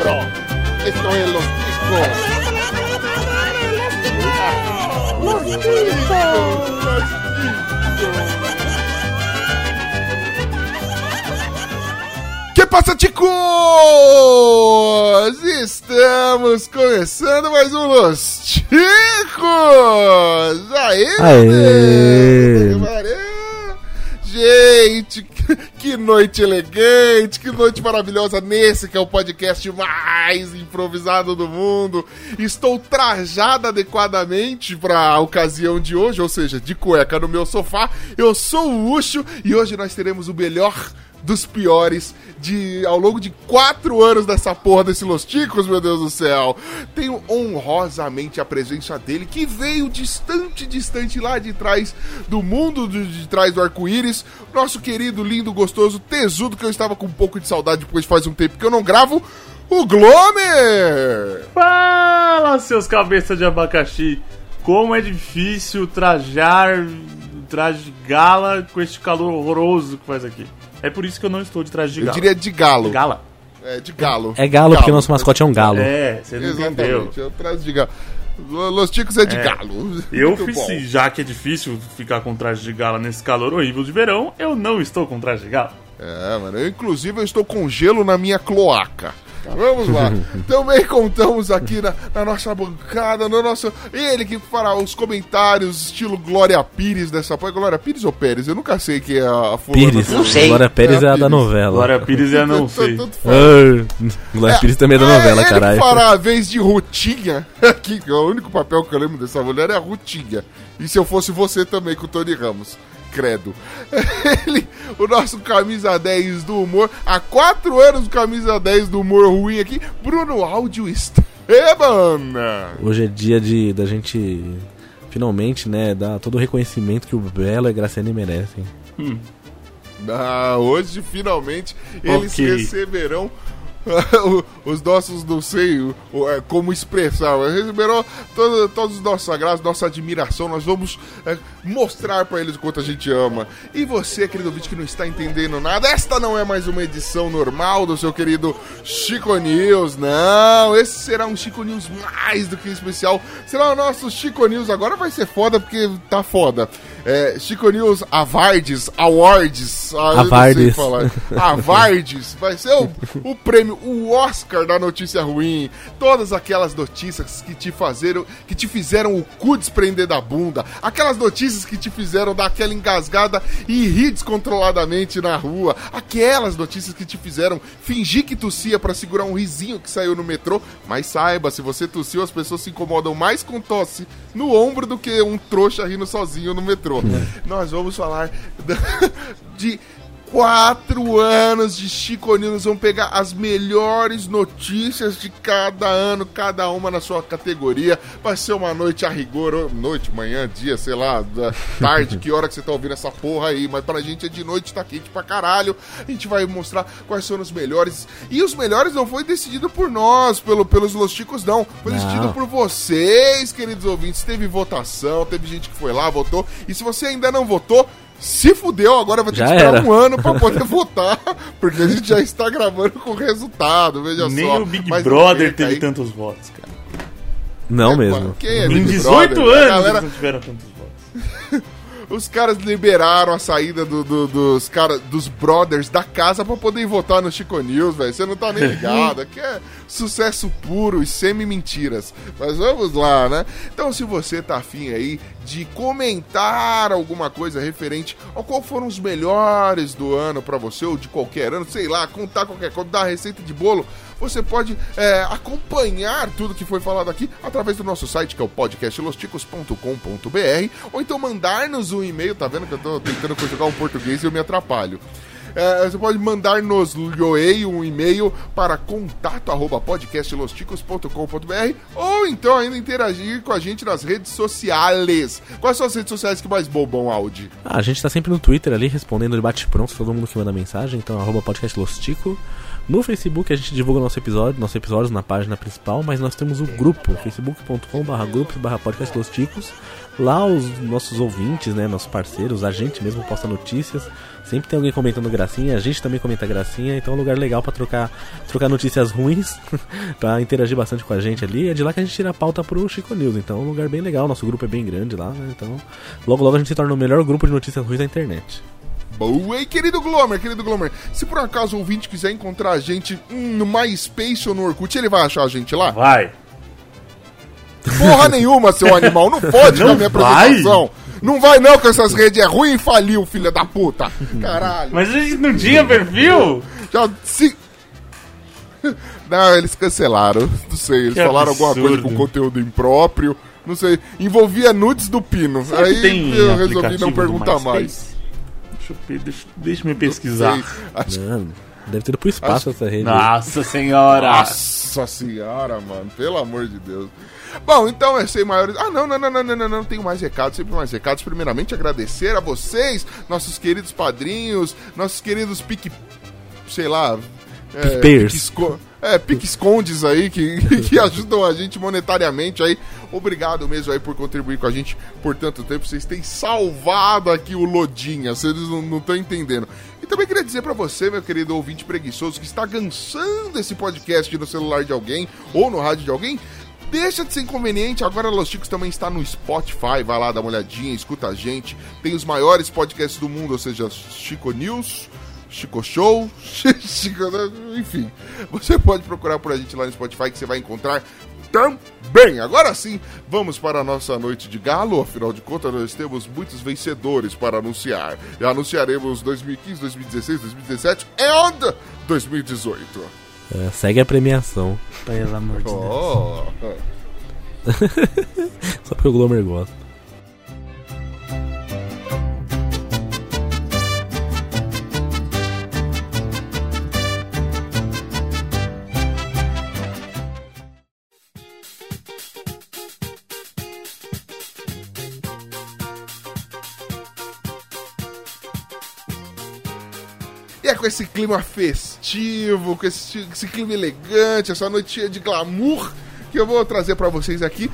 cerebro. Esto es los ticos. Los ticos. Que passa, ticos? Estamos começando mais um Los Ticos! Aê! Aê! Gente, que noite elegante, que noite maravilhosa nesse que é o podcast mais improvisado do mundo. Estou trajada adequadamente para a ocasião de hoje, ou seja, de cueca no meu sofá. Eu sou o Ucho e hoje nós teremos o melhor dos piores de ao longo de quatro anos dessa porra desse Los Ticos, meu Deus do céu. Tenho honrosamente a presença dele, que veio distante, distante lá de trás do mundo de, de trás do arco-íris. Nosso querido, lindo, gostoso, tesudo, que eu estava com um pouco de saudade, porque faz um tempo que eu não gravo. O Glomer! Fala, seus cabeças de abacaxi! Como é difícil trajar traje gala com este calor horroroso que faz aqui. É por isso que eu não estou de traje de Eu gala. diria de galo. De gala? É, de galo. É galo, porque nosso mascote é um galo. É, você não entendeu. Exatamente, eu trago de galo. Los Ticos é de É. galo. Eu Muito fiz, bom. já que é difícil ficar com traje de gala nesse calor horrível de verão, eu não estou com traje de gala. É, mano. Eu, inclusive, eu estou com gelo na minha cloaca. Vamos lá. Também contamos aqui na, na nossa bancada, no nosso. Ele que fará os comentários, estilo Glória Pires dessa porra. Glória Pires ou Pérez? Eu nunca sei que é a fulana. Pires. Não Glória Pérez é, a da Pires. novela. Agora Pires eu não sei. Tanto Glória Pires também é da novela, ele caralho. que fará a vez de Rutinha. Que é o único papel que eu lembro dessa mulher é a Rutinha. E se eu fosse você também com o Tony Ramos? Credo. Ele, o nosso camisa 10 do humor. Há quatro anos o camisa 10 do humor ruim aqui. Bruno Áudio Esteban. Hoje é dia de da gente finalmente, né, dar todo o reconhecimento que o Belo e a Graciane merecem. Ah, hoje, finalmente, eles receberão os nossos, não sei é, como expressar, mas receberão todo- todos os nossos agrados, nossa admiração. Nós vamos é, mostrar pra eles o quanto a gente ama. E você, querido ouvinte, que não está entendendo nada, esta não é mais uma edição normal do seu querido Chico News, não. Esse será um Chico News mais do que especial. Será o nosso Chico News. Agora vai ser foda porque tá foda. É, Chico News Avardes, Awards, ah, Avardes. Avardes, vai ser o, o prêmio, o Oscar da notícia ruim. Todas aquelas notícias que te fizeram, que te fizeram o cu desprender da bunda. Aquelas notícias que te fizeram dar aquela engasgada e rir descontroladamente na rua. Aquelas notícias que te fizeram fingir que tossia pra segurar um risinho que saiu no metrô. Mas saiba, se você tossiu, as pessoas se incomodam mais com tosse no ombro do que um trouxa rindo sozinho no metrô. Nós vamos falar de quatro anos de Chico News. Vamos pegar as melhores notícias de cada ano, cada uma na sua categoria. Vai ser uma noite a rigor, noite, manhã, dia, sei lá, tarde, que hora que você tá ouvindo essa porra aí. Mas pra gente é de noite, tá quente pra caralho. A gente vai mostrar quais são os melhores. E os melhores não foi decidido por nós, pelo, pelos Los Chicos, não. Foi Não. decidido por vocês, queridos ouvintes. Teve votação, teve gente que foi lá, votou. E se você ainda não votou, se fudeu, agora vai ter Já que esperar era. um ano pra poder votar, porque a gente já está gravando com o resultado, veja Nem só. o Big Mas Brother fica teve aí. tantos votos, cara. Não mesmo. Quem é Em Big 18 Brother? Anos galera- eles não tiveram tantos votos. Os caras liberaram a saída do- do- dos cara, dos brothers da casa pra poder votar no Chico News, velho. Você não tá nem ligado. Aqui é sucesso puro e semi-mentiras. Mas vamos lá, né? Então, se você tá afim aí de comentar alguma coisa referente ao qual foram os melhores do ano pra você, ou de qualquer ano, sei lá, contar qualquer coisa, dar receita de bolo, você pode é, acompanhar tudo que foi falado aqui através do nosso site, que é o podcastlosticos.com.br, ou então mandar-nos um e-mail, tá vendo que eu tô tentando conjugar um português e eu me atrapalho. É, você pode mandar-nos Yoei um e-mail para contato arroba podcastlosticos.com.br ou então ainda interagir com a gente nas redes sociais. Quais são as redes sociais que mais bombam, Audi? Ah, a gente tá sempre no Twitter ali, respondendo de bate-pronto todo mundo que manda mensagem, então arroba. No Facebook a gente divulga nosso episódio, nossos episódios na página principal, mas nós temos o grupo, facebook.com barra grupos podcast Losticos. Lá os nossos ouvintes, né, nossos parceiros, a gente mesmo posta notícias. Sempre tem alguém comentando gracinha, a gente também comenta gracinha, então é um lugar legal pra trocar, trocar notícias ruins, pra interagir bastante com a gente ali. É de lá que a gente tira a pauta pro Chico News, então é um lugar bem legal, nosso grupo é bem grande lá, né? Então logo logo a gente se torna o melhor grupo de notícias ruins da internet. Boa, e querido Glomer, querido Glomer, se por acaso o ouvinte quiser encontrar a gente hum, no MySpace ou no Orkut, ele vai achar a gente lá? Vai. Porra nenhuma, seu animal, não pode na minha apresentação. Não vai não, que essas redes é ruim e faliu, filha da puta. Caralho. Mas a gente não tinha perfil? Já se... Não, eles cancelaram. Não sei, eles Que falaram alguma coisa absurdo. com conteúdo impróprio. Não sei. Envolvia nudes do Pino. Será Aí eu resolvi não perguntar mais. Deixa eu, deixa, deixa eu me pesquisar. Acho Mano, deve ter ido pro espaço essa rede. Nossa senhora! Nossa senhora, mano. Pelo amor de Deus. Bom, então é sem maiores. Ah, não, não, não, não, não, não, não. Tenho mais recados, sempre mais recados. Primeiramente, agradecer a vocês, nossos queridos padrinhos, nossos queridos pique. sei lá. É, pique-esco- É, pique-escondes aí que, que ajudam a gente monetariamente aí. Obrigado mesmo aí por contribuir com a gente por tanto tempo. Vocês têm salvado aqui o Lodinha, vocês não estão entendendo. E também queria dizer pra você, meu querido ouvinte preguiçoso, que está gansando esse podcast no celular de alguém ou no rádio de alguém, Deixa de ser inconveniente, agora Los Chicos também está no Spotify, vai lá dar uma olhadinha, escuta a gente. Tem os maiores podcasts do mundo, ou seja, Chico News, Chico Show, Chico, enfim. Você pode procurar por a gente lá no Spotify que você vai encontrar também. Agora sim, vamos para a nossa noite de galo. Afinal de contas, nós temos muitos vencedores para anunciar. E anunciaremos 2015, 2016, 2017 e 2018. É, segue a premiação. Pelo amor de Deus. Oh. Só porque o Glomer gosta. É com esse clima festivo, com esse, esse clima elegante, essa noite de glamour, que eu vou trazer para vocês aqui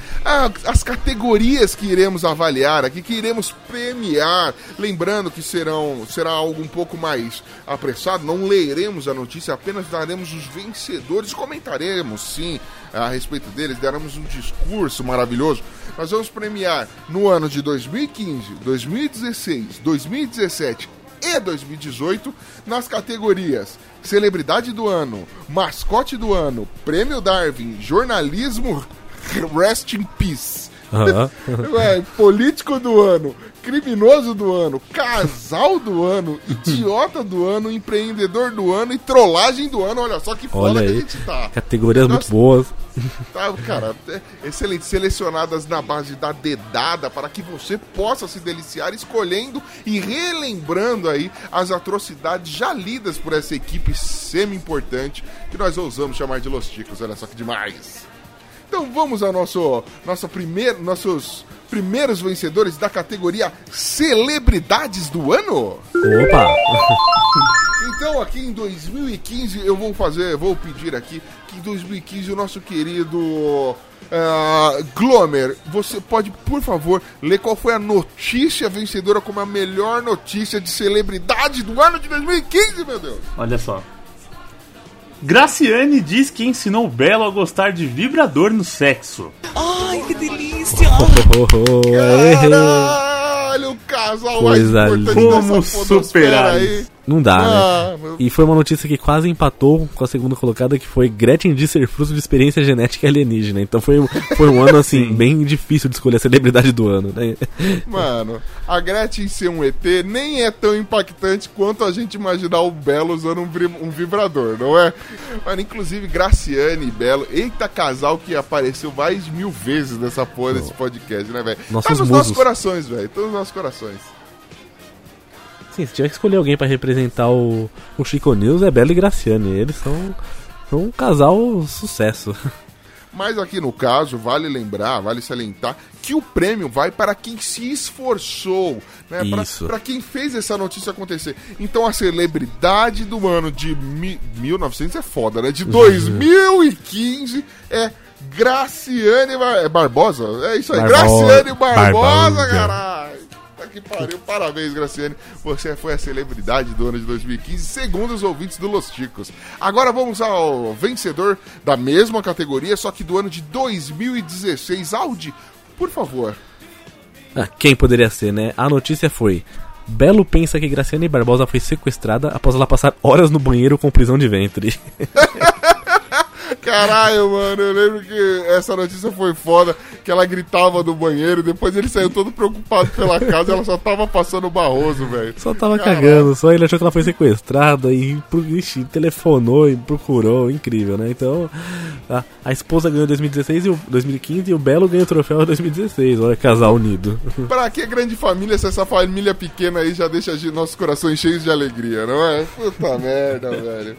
as categorias que iremos avaliar aqui, que iremos premiar. Lembrando que serão, será algo um pouco mais apressado, não leremos a notícia, apenas daremos os vencedores, comentaremos sim a respeito deles, daremos um discurso maravilhoso. Nós vamos premiar no ano de 2015, 2016, 2017 e 2018 nas categorias Celebridade do Ano, Mascote do Ano, Prêmio Darwin, Jornalismo Rest in Peace. Ué, político do ano, criminoso do ano, casal do ano, idiota do ano, empreendedor do ano e trollagem do ano. Olha só que foda Olha que a gente tá. Categorias Nossa. muito boas. Tá, cara, é excelente. Selecionadas na base da dedada para que você possa se deliciar escolhendo e relembrando aí as atrocidades já lidas por essa equipe semi-importante que nós ousamos chamar de Los Ticos. Olha só que demais. Então vamos ao nosso, nosso primeiro, nossos primeiros vencedores da categoria Celebridades do Ano. Opa! Então aqui em 2015 eu vou fazer, vou pedir aqui que em 2015 o nosso querido ah, Glomer, você pode por favor ler qual foi a notícia vencedora como a melhor notícia de celebridade do ano de 2015, meu Deus. Olha só. Graciane diz que ensinou o Belo a gostar de vibrador no sexo. Ai, que delícia! Oh, oh, oh, Caralho, o casal Coisa mais importante Como superar aí. Não dá, né? Ah, meu- E foi uma notícia que quase empatou com a segunda colocada, que foi Gretchen diz ser fruto de experiência genética alienígena. Então foi, um- foi um ano, assim, bem difícil de escolher a celebridade do ano, né? Mano, a Gretchen ser um ET nem é tão impactante quanto a gente imaginar o Belo usando um, um vibrador, não é? Mano, inclusive Graciane e Belo, eita casal que apareceu mais de mil vezes nessa porra desse podcast, né, velho? Tá Nossos nos nossos musos. corações, velho. Tá nos nossos corações. Sim, se tiver que escolher alguém pra representar o, o Chico News, é Bela e Graciane. Eles são, são um casal sucesso. Mas aqui no caso, vale lembrar, vale salientar que o prêmio vai para quem se esforçou, né? Pra quem fez essa notícia acontecer. Então a celebridade do ano de mi 1900 é foda, né? De 2015 é Graciane Bar- Barbosa. É isso aí, Barbo- Graciane Barbosa, Barbosa. caralho. Que pariu. Parabéns, Graciane. Você foi a celebridade do ano de 2015, segundo os ouvintes do Los Ticos. Agora vamos ao vencedor da mesma categoria, só que do ano de 2016. Audi, por favor. Ah, quem poderia ser, né? A notícia foi: Belo pensa que Graciane Barbosa foi sequestrada após ela passar horas no banheiro com prisão de ventre. Caralho, mano, eu lembro que essa notícia foi foda, que ela gritava no banheiro, depois ele saiu todo preocupado pela casa, ela só tava passando barroso, velho. Só tava Caralho. cagando, só ele achou que ela foi sequestrada e ixi, telefonou e procurou, incrível, né? Então, a, a esposa ganhou em 2016 e o 2015 e o Belo ganhou o troféu em 2016. Olha, casal unido. Pra que grande família se essa família pequena aí já deixa de- nossos corações cheios de alegria, não é? Puta merda, velho.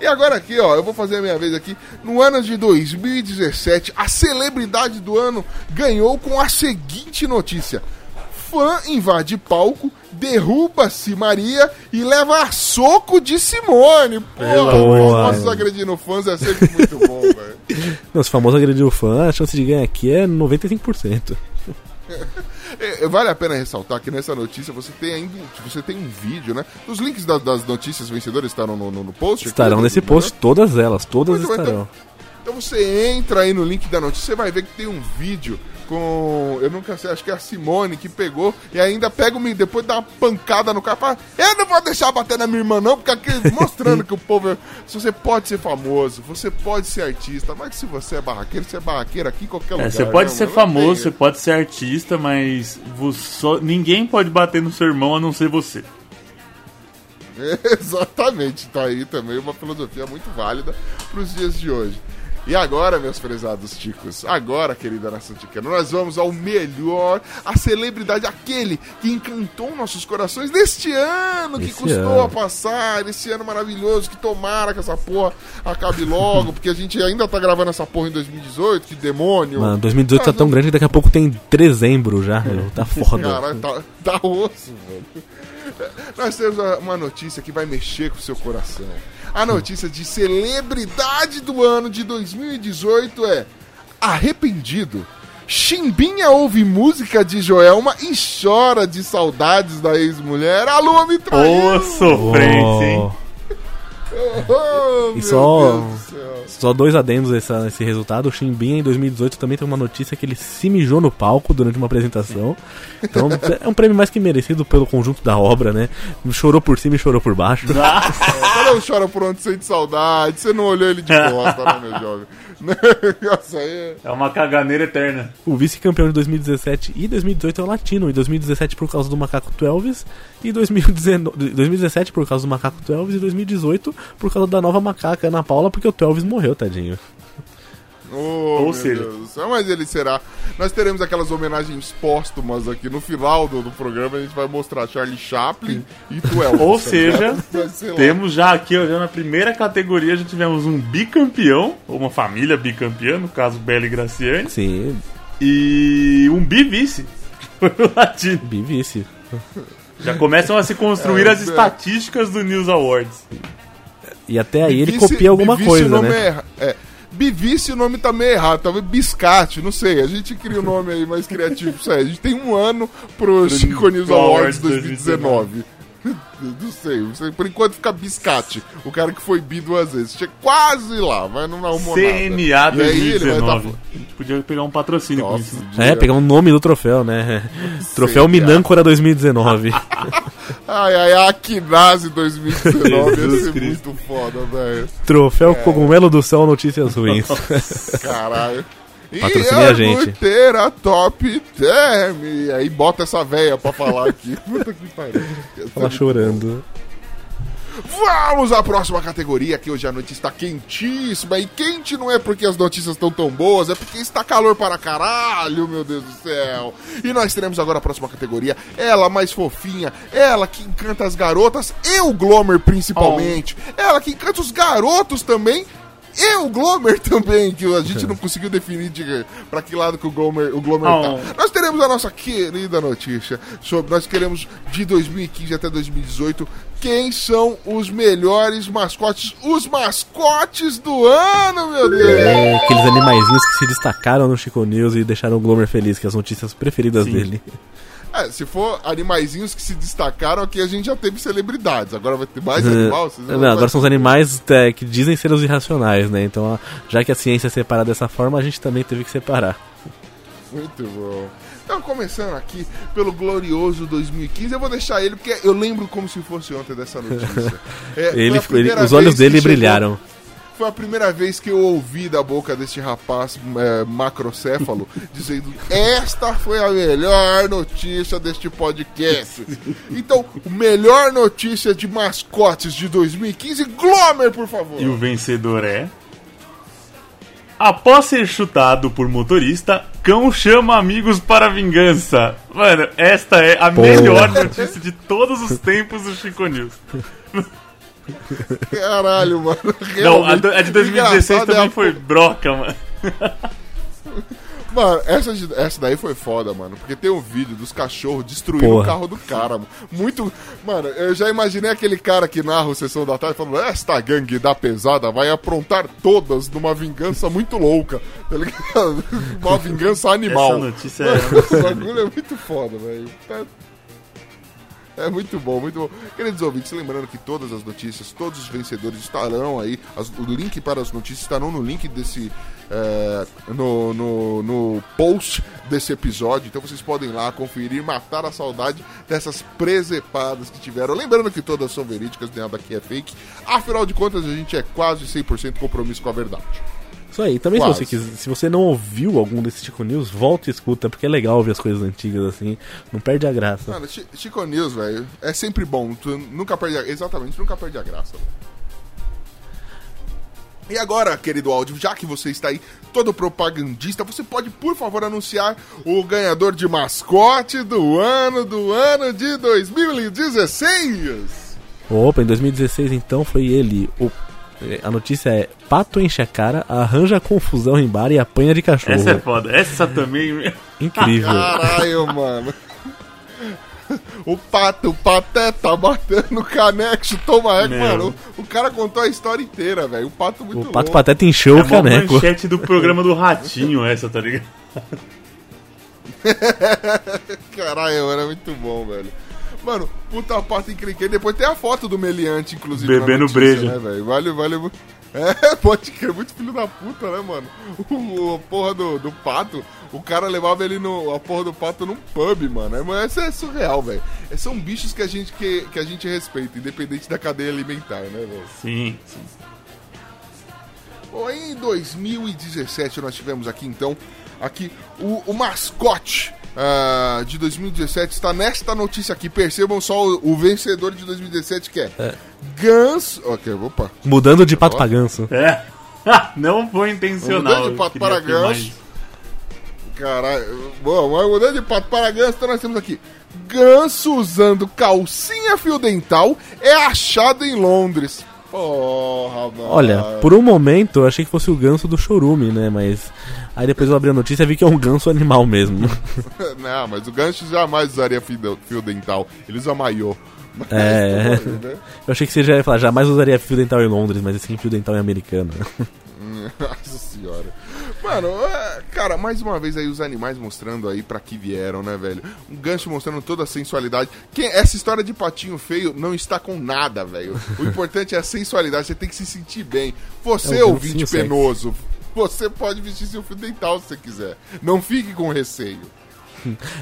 E agora aqui, ó, eu vou fazer a minha vez aqui. No ano de 2017, a celebridade do ano ganhou com a seguinte notícia. Fã invade palco, derruba-se Maria e leva a soco de Simone. Porra, amor. nossos agredindo fãs é sempre muito bom, velho. Nosso famoso agrediu fã, a chance de ganhar aqui é 95%. É, vale a pena ressaltar que nessa notícia você tem ainda você tem um vídeo, né? Os links da- das notícias vencedoras estarão no, no, no post. Estarão né, nesse do- post, todas elas, todas Muito bem, estarão. Então você entra aí no link da notícia, você vai ver que tem um vídeo com. Eu nunca sei, acho que é a Simone que pegou e ainda pega o depois dá uma pancada no cara. Fala, eu não vou deixar bater na minha irmã, não, porque aqui mostrando que o povo. é- Se você pode ser famoso, você pode ser artista, mas se você é barraqueiro, você é barraqueiro aqui em qualquer É, lugar. você pode né, ser mano? famoso, você pode ser artista, mas você só- ninguém pode bater no seu irmão a não ser você. Exatamente, tá aí também uma filosofia muito válida para os dias de hoje. E agora, meus prezados ticos, agora, querida nação ticana, nós vamos ao melhor, a celebridade, aquele que encantou nossos corações neste ano, que Esse custou ano. a passar, esse ano maravilhoso, que tomara que essa porra acabe logo, porque a gente ainda tá gravando essa porra em 2018, que demônio. Mano, 2018 tá Ah, tão grande que daqui a pouco tem dezembro já, meu. Tá foda. Caralho, tá, tá osso, velho. Nós temos uma notícia que vai mexer com o seu coração. A notícia de celebridade do ano de 2018 é Arrependido. Chimbinha ouve música de Joelma e chora de saudades da ex-mulher. A lua me traiu! Ô, sofrência, hein? Oh, E meu só- do. Só dois adendos essa, nesse resultado. O Chimbinha em 2018 também tem uma notícia que ele se mijou no palco durante uma apresentação. Então é um prêmio mais que merecido pelo conjunto da obra, né? Chorou por cima e chorou por baixo. Cada um chora por onde sente saudade. Você não olhou ele de costa, né, meu jovem? Nossa, aí é... É uma caganeira eterna. O vice-campeão de 2017 e 2018 é o Latino. Em 2017 por causa do Macaco Twelves e 2019, 2017 por causa do Macaco Twelves e 2018 por causa da nova macaca Ana Paula, porque o Twelves morreu, tadinho. Oh, Ou seja- céu, mas ele será. Nós teremos aquelas homenagens póstumas aqui no final do, do programa. A gente vai mostrar Charlie Chaplin e Twelve. Ou seja. Temos já aqui, ó, já na primeira categoria, já tivemos um bicampeão, ou uma família bicampeã, no caso Bela e Graciane, Sim, e um bivice. Foi o latino. bivice. Já começam a se construir É, as é. estatísticas do News Awards. E até aí ele Bivice- copia alguma coisa, né? É, é. Bivice o nome tá meio errado, talvez Biscate, não sei. A gente cria um nome aí mais criativo aí. A gente tem um ano pro Chico News Awards 2019. Não sei, não sei, por enquanto fica Biscate, o cara que foi bi duas vezes. Tinha quase lá, mas não arrumou CNA nada. E aí ele vai 2019. tá- A gente podia pegar um patrocínio com Nossa, isso. É, pegar o nome do troféu, né? Troféu Minâncora 2019. Ai, ai, a Aquinase 2019 ia ser Cristo. muito foda, velho. Troféu Cogumelo do Céu Notícias Ruins. Caralho. E Patrocine eu a gente. vou ter a top term. E aí bota essa véia pra falar aqui. Puta que pariu. Ela chorando. Vamos à próxima categoria, que hoje a noite está quentíssima. E quente não é porque as notícias estão tão boas, é porque está calor para caralho, meu Deus do céu. E nós teremos agora a próxima categoria. Ela mais fofinha, ela que encanta as garotas e o Glomer principalmente. Ela que encanta os garotos também e o Glomer também, que a gente não conseguiu definir de, pra que lado que o Glomer, o Glomer Oh. tá. Nós teremos a nossa querida notícia sobre. Nós queremos de 2015 até 2018 quem são os melhores mascotes, os mascotes do ano, meu Deus! É, aqueles animaizinhos que se destacaram no Chico News e deixaram o Glomer feliz, que é as notícias preferidas Sim. dele. É, se for animaizinhos que se destacaram, aqui a gente já teve celebridades. Agora vai ter mais animal? Vocês Não, agora são os animais é, que dizem ser os irracionais, né? Então, já que a ciência é separada dessa forma, a gente também teve que separar. Muito bom. Então, começando aqui pelo glorioso 2015, eu vou deixar ele, porque eu lembro como se fosse ontem dessa notícia. É, Ele, ele- os olhos dele chegou- brilharam. Foi a primeira vez que eu ouvi da boca deste rapaz é, macrocéfalo dizendo: Esta foi a melhor notícia deste podcast. Então, o melhor notícia de mascotes de 2015, Glomer, por favor. E o vencedor é. Após ser chutado por motorista, cão chama amigos para vingança. Mano, esta é a melhor notícia de todos os tempos do Chico News. Caralho, mano. Não, a, do- a de 2016 engraçado é também a foi broca, mano. Mano, essa, essa daí foi foda, mano. Porque tem um vídeo dos cachorros destruindo Porra. o carro do cara, mano. Muito. Mano, eu já imaginei aquele cara que narra o Sessão da Tarde falando: Esta gangue da pesada vai aprontar todas numa vingança muito louca. Tá ligado? Uma vingança animal. Essa notícia é. esse bagulho é muito foda, velho. Tá- É muito bom, muito bom. Queridos ouvintes, lembrando que todas as notícias, todos os vencedores estarão aí. as- o link para as notícias estarão no link desse. é, no, no, no post desse episódio. Então vocês podem ir lá conferir, matar a saudade dessas presepadas que tiveram. Lembrando que todas são verídicas, nada aqui é fake. Afinal de contas, a gente é quase 100% compromisso com a verdade. Isso aí. Também se Quase. você, quiser, se você não ouviu algum desses Chico News, volta e escuta, porque é legal ouvir as coisas antigas assim. Não perde a graça. Mano, Chi- Chico News, velho, é sempre bom. Tu nunca perde a... Exatamente, nunca perde a graça. velho. E agora, querido áudio, já que você está aí todo propagandista, você pode, por favor, anunciar o ganhador de mascote do ano, do ano de 2016. Opa, em 2016 então foi ele. O, a notícia é: Pato enche a cara, arranja confusão em bar e apanha de cachorro. Essa é foda. Essa também. Incrível. Caralho, mano. O pato, o pateta batendo o caneco, toma eco, Meu. mano. O, o cara contou a história inteira, velho. O pato muito o louco. Pato Pateta encheu É o uma caneco. manchete do programa do Ratinho, essa, tá ligado? Caralho, era muito bom, velho. Mano, puta pato encrenqueiro. Depois tem a foto do Meliante, inclusive. Bebendo notícia, breja. Né, velho? Vale, vale. É, pode crer, muito filho da puta, né, mano? O, a porra do, do pato, o cara levava ele no. A porra do pato num pub, mano. É, mas Isso é surreal, velho. É, São bichos que a, gente, que, que a gente respeita, independente da cadeia alimentar, né, velho? Sim, sim. Bom, em 2017 nós tivemos aqui então aqui o, o mascote ah, de 2017 está nesta notícia aqui. Percebam só o, o vencedor de 2017 que é, Gans. Ok, opa. Mudando de pato pra ganso. É. Não foi intencional. Mudando de pato para ganso. Caralho. Bom, mas mudando de pato para ganso, então nós temos aqui. Ganso usando calcinha fio dental é achado em Londres. Porra, mano. Olha, por um momento eu achei que fosse o ganso do chorume, né? Mas aí depois eu abri a notícia e vi que é um ganso animal mesmo. Não, mas o gancho jamais usaria fio, dental. Ele usa maiô. Mas, É. né? Eu achei que você já ia falar, jamais usaria fio dental em Londres, mas esse fio dental em americano. Nossa senhora. Mano, é, cara, mais uma vez aí os animais mostrando aí pra que vieram, né, velho? Um gancho mostrando toda a sensualidade. Quem, essa história de patinho feio não está com nada, velho. O importante é a sensualidade, você tem que se sentir bem. Você, É o ouvinte penoso, você pode vestir seu fio dental se você quiser. Não fique com receio.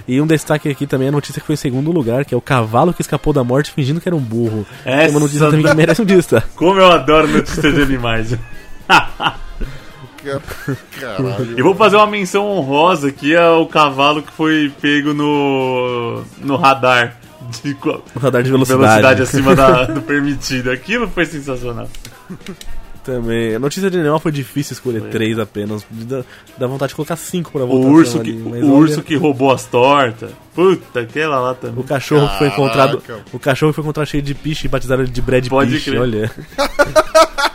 E um destaque aqui também é a notícia que foi em segundo lugar, que é o cavalo que escapou da morte fingindo que era um burro. Essa- É uma notícia também que merece um. Como eu adoro notícias de animais. Caralho. Eu vou fazer uma menção honrosa aqui ao cavalo que foi pego no, no radar de Um radar de velocidade. velocidade acima da- do permitido. Aquilo foi sensacional. Também. A notícia de animal foi difícil escolher três apenas. Dá, dá vontade de colocar cinco pra O votação urso, ali, que, o urso que roubou as tortas. Puta, aquela lá também. O cachorro que foi encontrado. Caraca. O cachorro foi encontrado cheio de piche e batizaram ele de Brad Pode Piche, crer. olha.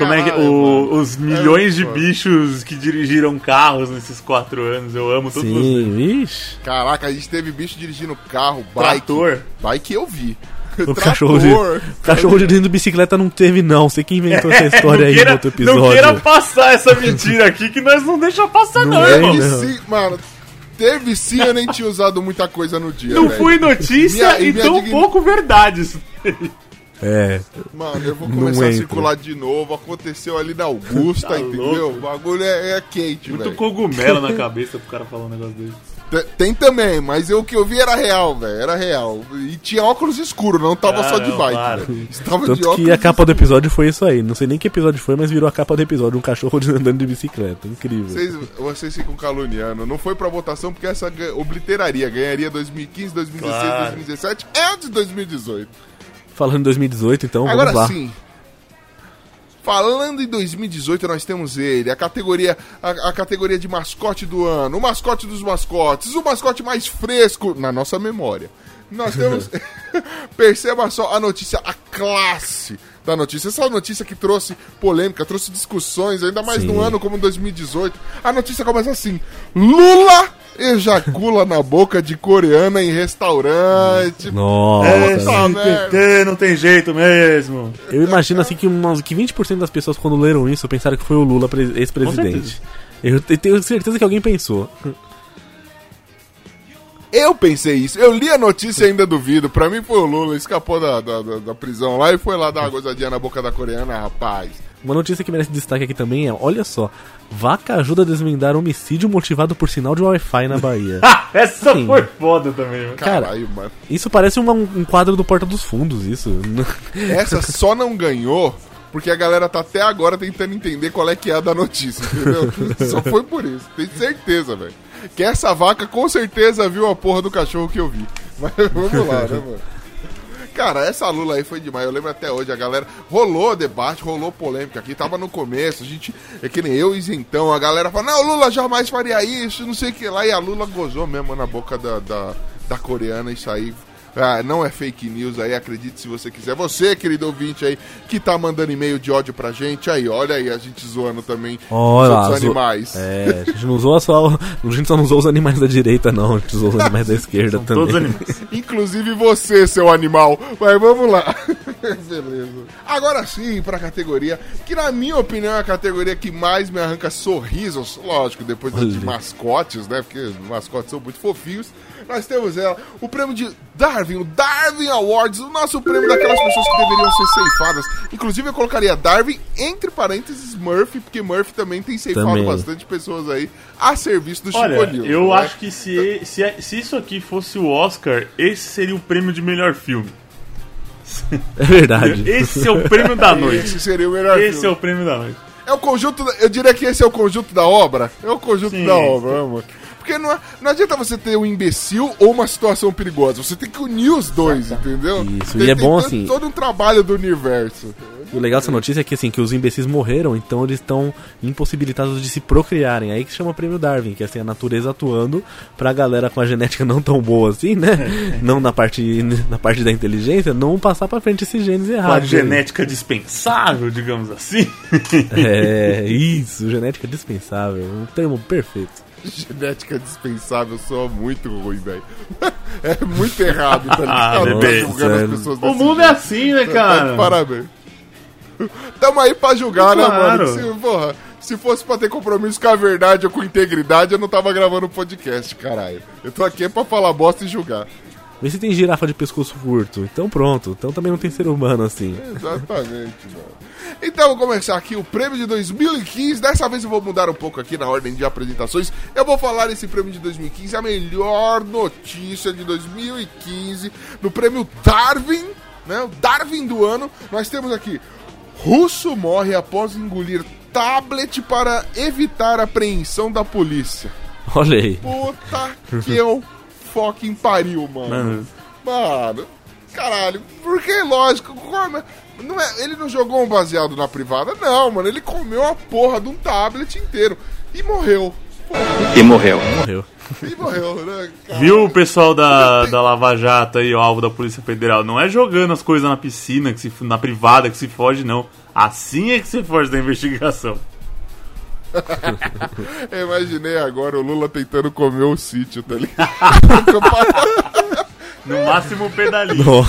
Como é que o- os milhões de bichos que dirigiram carros nesses quatro anos, eu amo todos vocês. Sim, vixe. Caraca, a gente teve bicho dirigindo carro, bike. Trator. Bike eu vi. O cachorro, de, o cachorro dirigindo bicicleta não teve, não. Você que inventou essa história aí no queira, outro episódio. não queira passar essa mentira aqui que nós não deixa passar, não, Não é, irmão. Sim, mano. Teve sim, eu nem tinha usado muita coisa no dia. Não velho. foi notícia Minha- e e tão digni- pouco verdade isso. É, Mano, eu vou começar a entra. circular de novo. Aconteceu ali na Augusta, Tá entendeu? louco. O bagulho é, é quente, Muito velho. cogumelo na cabeça pro cara falar um negócio desse. Tem- Tem também, mas eu, o que eu vi era real, velho. Era real. E tinha óculos escuros, não tava só de Caramba, bike. Estava de tanto óculos que a capa do episódio foi isso aí. Não sei nem que episódio foi, mas virou a capa do episódio. Um cachorro andando de bicicleta. Incrível. Vocês, vocês ficam caluniando. Não foi pra votação porque essa obliteraria. Ganharia 2015, 2016, Claro. 2017 é de 2018. Falando em 2018, então, Agora vamos lá. sim. Falando em 2018, nós temos ele, a categoria, a, a categoria de mascote do ano, o mascote dos mascotes, o mascote mais fresco na nossa memória. Nós temos. Perceba só a notícia, a classe da notícia. Essa notícia que trouxe polêmica, trouxe discussões, ainda mais Sim. num ano como 2018. A notícia começa assim: Lula ejacula na boca de coreana em restaurante. Nossa. É. PT, não tem jeito mesmo. Eu imagino assim que, umas, que 20% das pessoas quando leram isso pensaram que foi o Lula ex-presidente. Eu te- tenho certeza que alguém pensou. Eu pensei isso. Eu li a notícia e ainda duvido. Pra mim foi o Lula, escapou da, da, da- da prisão lá e foi lá dar uma gozadinha na boca da coreana, rapaz. Uma notícia que merece destaque aqui também é, olha só, vaca ajuda a desvendar homicídio motivado por sinal de Wi-Fi na Bahia. Ah, essa Sim. foi foda também, mano. Cara, Caralho, mano. Isso parece uma- um quadro do Porta dos Fundos, isso. Essa só não ganhou porque a galera tá até agora tentando entender qual é que é a da notícia, entendeu? só foi por isso. Tenho certeza, velho. Que essa vaca com certeza viu a porra do cachorro que eu vi. Mas vamos lá, né, mano? Cara, essa Lula aí foi demais. Eu lembro até hoje, a galera. Rolou debate, rolou polêmica aqui. Tava no começo, a gente. É que nem eu e Isentão. A galera fala: Não, Lula jamais faria isso, não sei o que lá. E a Lula gozou mesmo na boca da, da, da coreana. Isso aí. Ah, não é fake news aí, acredite se você quiser. Você, querido ouvinte aí, que tá mandando e-mail de ódio pra gente, aí, olha aí, a gente zoando também Olha os lá, animais. É, a gente não usou só. A gente só não usou os animais da direita, não. A gente usou os animais da esquerda também. Todos animais. Inclusive você, seu animal. Mas vamos lá. Beleza. Agora sim, pra categoria que, na minha opinião, é a categoria que mais me arranca sorrisos. Lógico, depois das de Olha. mascotes, né? Porque mascotes são muito fofinhos. Nós temos ela, o prêmio de Darwin, o Darwin Awards, o nosso prêmio daquelas pessoas que deveriam ser ceifadas. Inclusive, eu colocaria Darwin entre parênteses Murphy, porque Murphy também tem ceifado Também. bastante pessoas aí a serviço do Olha, Chico News, eu né? acho que se, se, se isso aqui fosse o Oscar, esse seria o prêmio de melhor filme. É verdade. Esse é o prêmio da noite. Esse seria o melhor Esse é filme. o prêmio da noite. É o conjunto, da- eu diria que esse é o conjunto da obra. É o conjunto Sim, da sim. obra, amor. Porque não, não adianta você ter um imbecil ou uma situação perigosa. Você tem que unir os dois, entendeu? Isso, Tem- e é bom todo- assim- Todo um trabalho do universo. E o legal dessa notícia é que, assim, que os imbecis morreram, então eles estão impossibilitados de se procriarem. Aí que chama o prêmio Darwin, que é assim, a natureza atuando pra galera com a genética não tão boa assim, né? não na parte, na parte da inteligência, não passar pra frente esses genes Com a errados. genética dispensável, digamos assim. É, isso, genética dispensável. Um termo perfeito. Genética dispensável soa muito ruim, velho. É muito errado, tá Ah, ligado? bebê, julgando as pessoas O mundo é jeito. assim, né, Tá cara? Parabéns. Tamo aí pra julgar, né, Claro. mano? Se, porra, se fosse pra ter compromisso com a verdade ou com integridade, eu não tava gravando um podcast, caralho. Eu tô aqui pra falar bosta e julgar. Vê se tem girafa de pescoço curto. Então pronto. Então também não tem ser humano assim. Exatamente, mano. Então, vou começar aqui o prêmio de 2015. Dessa vez eu vou mudar um pouco aqui na ordem de apresentações. Eu vou falar esse prêmio de 2015, a melhor notícia de 2015, no prêmio Darwin, né? O Darwin do ano. Nós temos aqui: Russo morre após engolir tablet para evitar apreensão da polícia. Olha aí. Puta que eu fucking pariu, mano. Mano. Mano, caralho, porque lógico, como- não é, ele não jogou um baseado na privada, não, mano, ele comeu a porra de um tablet inteiro e morreu. E morreu. Morreu. E morreu, né? cara? Viu o pessoal da, da Lava Jato aí, o alvo da Polícia Federal? Não é jogando as coisas na piscina, que se, na privada, que se foge, não. Assim é que se foge da investigação. Eu imaginei agora o Lula tentando comer o sítio, tá ligado? No máximo pedalinho.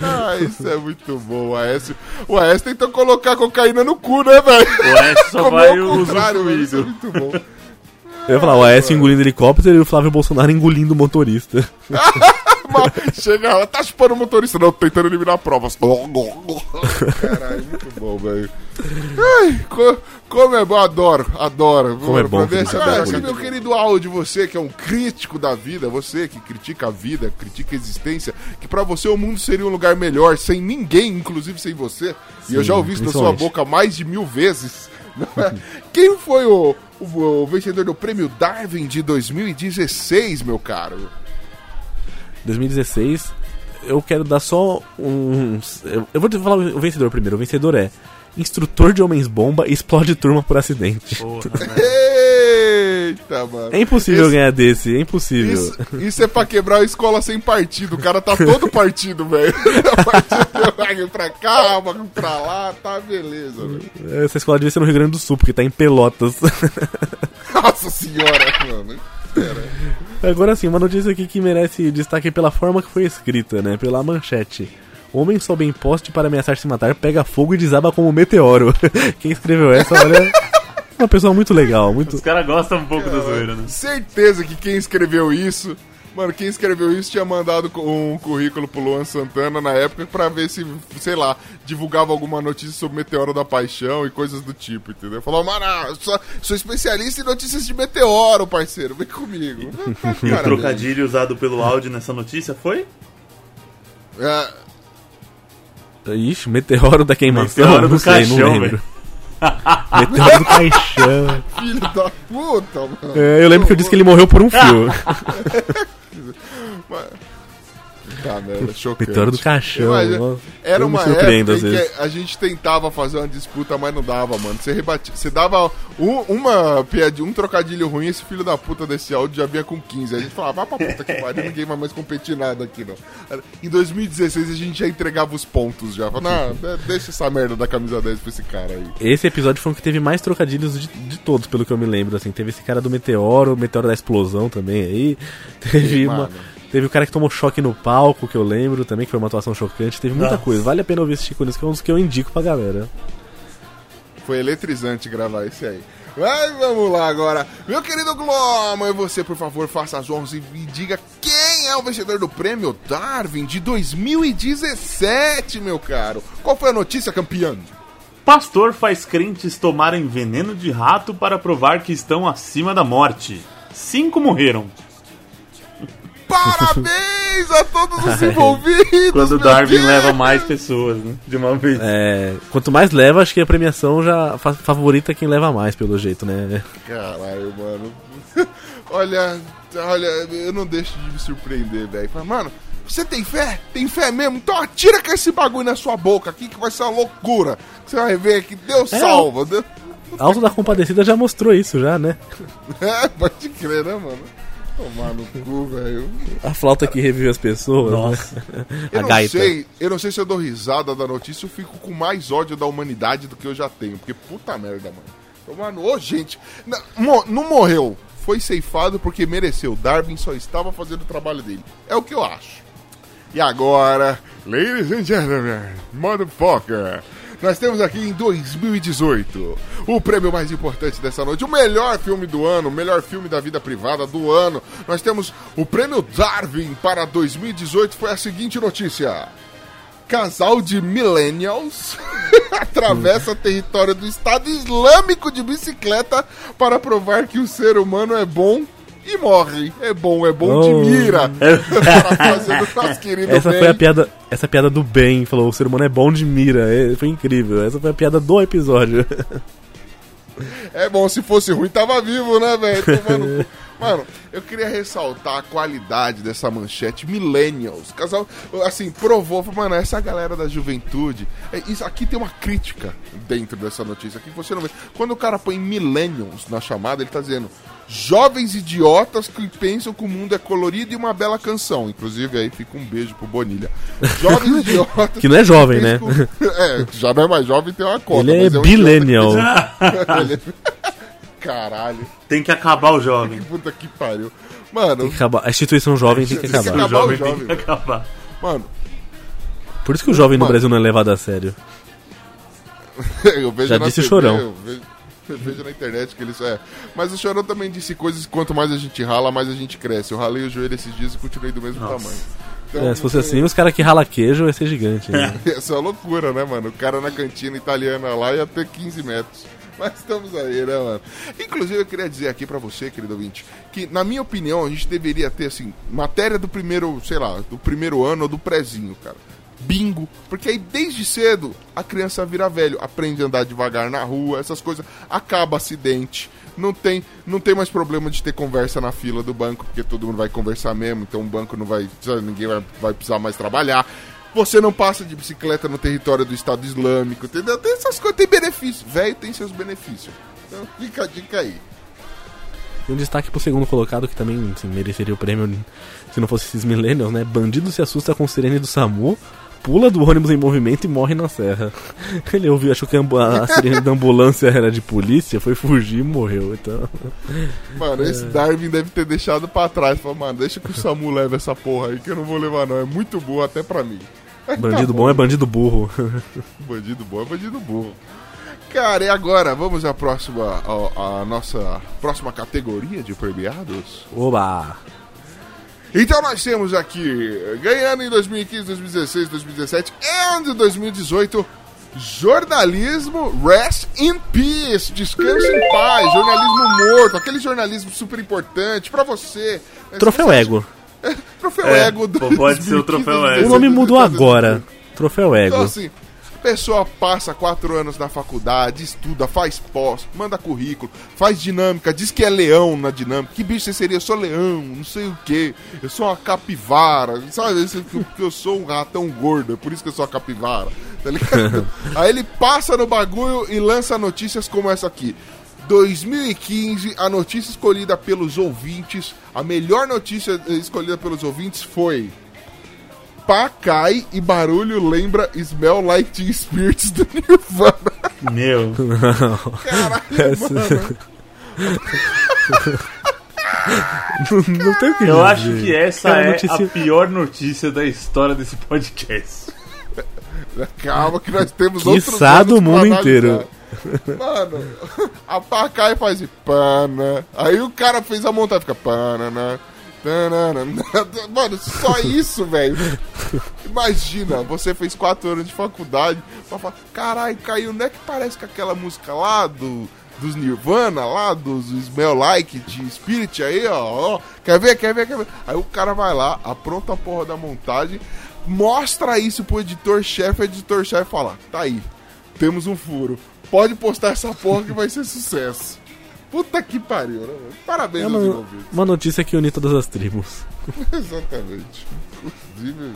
ah, isso é muito bom. O Aécio, o Aécio tentou colocar cocaína no cu, né, velho? O Aécio só Comeu vai velho. Isso é muito bom. Eu ia falar, o Aécio engolindo helicóptero e o Flávio Bolsonaro engolindo o motorista. Mas Chega lá, tá chupando o motorista, não, tentando eliminar provas. Caralho, muito bom, velho. Ai, co- como é bom, adoro, adoro. Como é bom ver não esse dá meu querido áudio, você que é um crítico da vida, você que critica a vida, critica a existência, que pra você o mundo seria um lugar melhor sem ninguém, inclusive sem você. e eu já ouvi isso da sua boca mais de mil vezes. é? Quem foi o, o- o vencedor do prêmio Darwin de 2016, meu caro? 2016, eu quero dar só um. Eu, eu vou te falar o vencedor primeiro. O vencedor é Instrutor de Homens Bomba explode turma por acidente. Porra? Eita, mano. É impossível Esse- ganhar desse, é impossível. Isso, isso é pra quebrar a escola sem partido. O cara tá todo partido, velho. partido pra cá, pra lá, tá beleza, velho. Essa escola devia ser no Rio Grande do Sul, porque tá em Pelotas. Nossa senhora, mano. Agora sim, uma notícia aqui que merece destaque pela forma que foi escrita, né? Pela manchete. Homem sobe em poste para ameaçar se matar, pega fogo e desaba como um meteoro. Quem escreveu essa, olha. Uma pessoa muito legal, muito. Os caras gostam um pouco da zoeira, né? Certeza que quem escreveu isso. Mano, quem escreveu isso tinha mandado um currículo pro Luan Santana na época pra ver se, sei lá, divulgava alguma notícia sobre Meteoro da Paixão e coisas do tipo, entendeu? Falou, mano, ah, sou, sou especialista em notícias de meteoro, parceiro, vem comigo. E o trocadilho usado pelo áudio nessa notícia foi? é, Ixi, meteoro da queimação. Meteoro não do sei, caixão, não lembro. meteoro do caixão. filho da puta, mano. É, eu lembro que eu disse que ele morreu por um fio. my Tá, merda, chocante. Meteoro do caixão. Imagina, nossa. Era Eu uma época às em vezes. que a gente tentava fazer uma disputa, mas não dava, mano. Você rebatia, você dava um, uma piadinha, um trocadilho ruim, esse filho da puta desse áudio já vinha com 15. A gente falava, vai pra puta que pariu, ninguém vai mais competir nada aqui, não. Em 2016 a gente já entregava os pontos já. Falava, deixa essa merda da camisa 10 pra esse cara aí. Esse episódio foi o que teve mais trocadilhos de, de todos, pelo que eu me lembro. Assim, teve esse cara do meteoro, o meteoro da explosão também aí. Teve Sim, uma. mano. Teve o cara que tomou choque no palco, que eu lembro também, que foi uma atuação chocante. Teve muita Nossa. coisa. Vale a pena ouvir esse Chico que é um dos que eu indico pra galera. Foi eletrizante gravar esse aí. Mas vamos lá agora. Meu querido Glomo, e você, por favor, faça as honras e me diga quem é o vencedor do prêmio Darwin de 2017, meu caro. Qual foi a notícia, campeão? Pastor faz crentes tomarem veneno de rato para provar que estão acima da morte. Cinco morreram. Parabéns a todos os envolvidos! Quando o Darwin Deus! leva mais pessoas, né? De uma vez. É, quanto mais leva, acho que a premiação já fa- favorita quem leva mais, pelo jeito, né? Caralho, mano. olha, olha, eu não deixo de me surpreender, velho. Mano, você tem fé? Tem fé mesmo? Então atira com esse bagulho na sua boca aqui que vai ser uma loucura. Você vai ver que Deus É, salva. Deus- Alto da Compadecida já mostrou isso, já, né? É, pode crer, né, mano? Tomar no cu, velho. A flauta que revive as pessoas. Nossa. Né? Eu A não gaita. sei, eu não sei se eu dou risada da notícia ou fico com mais ódio da humanidade do que eu já tenho. Porque puta merda, mano. Tomar no... Ô, gente, não, não morreu. Foi ceifado porque mereceu. Darwin só estava fazendo o trabalho dele. É o que eu acho. E agora, ladies and gentlemen, motherfucker, nós temos aqui em 2018 o prêmio mais importante dessa noite, o melhor filme do ano, o melhor filme da vida privada do ano. Nós temos o prêmio Darwin para 2018. Foi a seguinte notícia: casal de millennials atravessa território do Estado Islâmico de bicicleta para provar que o ser humano é bom. E morre. É bom, é bom de Oh. mira. Parafraseando nosso querido Essa bem. foi a piada, essa piada do bem, falou, o ser humano é bom de mira, é, foi incrível. Essa foi a piada do episódio. É bom, se fosse ruim, tava vivo, né, velho? Tomando. Mano, eu queria ressaltar a qualidade dessa manchete. Millennials. Casal, assim, provou. Mano, essa galera da juventude. é, Isso aqui tem uma crítica dentro dessa notícia aqui que você não vê. Quando o cara põe Millennials na chamada, ele tá dizendo. Jovens idiotas que pensam que o mundo é colorido e uma bela canção. Inclusive, aí fica um beijo pro Bonilha. Jovens idiotas. Que não é jovem, né? que o- É, já não é mais jovem, tem uma cota. Ele é mas um billennial. Ele- Caralho, Tem que acabar o jovem. puta que pariu. Mano, Tem que acabar. A instituição jovem tem que Tem que acabar. O acabar o jovem tem que acabar. mano, Por isso que o jovem no Mano. Brasil não é levado a sério. eu vejo Já na disse o TV, Chorão. Eu vejo, eu vejo na internet que eles. É. Mas o Chorão também disse coisas que quanto mais a gente rala, mais a gente cresce. Eu ralei o joelho esses dias e continuei do mesmo Nossa. tamanho. Então, É, se fosse assim, os caras que rala queijo ia ser gigante. né? Essa é uma loucura, né, mano? O cara na cantina italiana lá ia ter 15 metros. Mas estamos aí, né, mano? Inclusive, eu queria dizer aqui pra você, querido ouvinte, que, na minha opinião, a gente deveria ter, assim, matéria do primeiro, sei lá, do primeiro ano ou do prezinho, cara. Bingo. Porque aí, desde cedo, a criança vira velho, aprende a andar devagar na rua, essas coisas. Acaba acidente. Não tem, não tem mais problema de ter conversa na fila do banco, porque todo mundo vai conversar mesmo, então o banco não vai. Ninguém vai, vai precisar mais trabalhar. Você não passa de bicicleta no território do Estado Islâmico, entendeu? Tem essas coisas, tem benefício. Velho tem seus benefícios. Então fica a dica aí. E um destaque pro segundo colocado, que também assim, mereceria o prêmio se não fosse esses millennials, né? Bandido se assusta com sirene do SAMU, pula do ônibus em movimento e morre na serra. Ele ouviu, achou que a a sirene da ambulância era de polícia, foi fugir e morreu. Então, Mano, esse Darwin deve ter deixado pra trás. Falou, mano, deixa que o Samu leve essa porra aí que eu não vou levar, não. É muito boa até pra mim. bandido bom é bandido burro. Bandido bom é bandido burro. Cara, e agora? Vamos à próxima, à, à nossa próxima categoria de premiados? Oba! Então nós temos aqui, ganhando em 2015, 2016, 2017 e 2018, jornalismo Rest in Peace, descanse em paz, jornalismo morto, aquele jornalismo super importante pra você. Troféu Ego. Troféu É, Ego do pode ser o Troféu Ego. O nome mudou agora. Troféu Então Ego. assim, a pessoa passa quatro anos na faculdade, estuda, faz pós, manda currículo, faz dinâmica, diz que é leão na dinâmica. Que bicho você seria? Eu sou leão, não sei o que. Eu sou uma capivara, sabe? Esse, que, que eu sou um ratão gordo, é por isso que eu sou a capivara, tá ligado? Aí ele passa no bagulho e lança notícias como essa aqui. 2015, a notícia escolhida pelos ouvintes, a melhor notícia eh, escolhida pelos ouvintes foi pá cai e barulho lembra Smell Like Teen Spirits do Nirvana. Meu. Caralho, Essa- mano. não, não tem o que Eu dizer. acho que essa Cara, é notícia- a pior notícia da história desse podcast. Calma que nós temos outros Quiçá do mundo analisar. inteiro. Mano, a pá e faz pana. Aí o cara fez a montagem, fica panana. Mano, só isso, velho. Imagina, você fez quatro anos de faculdade pra falar, caralho, caiu, não é que parece com aquela música lá do, dos Nirvana, lá dos Smell Like de Spirit aí, ó, ó. Quer ver, quer ver, quer ver? Aí o cara vai lá, apronta a porra da montagem, mostra isso pro editor-chefe, o editor-chefe fala, tá aí, temos um furo. Pode postar essa porra que vai ser sucesso. Puta que pariu, né? mano? Parabéns É aos uma, envolvidos. uma notícia que une todas as tribos. Exatamente. Inclusive,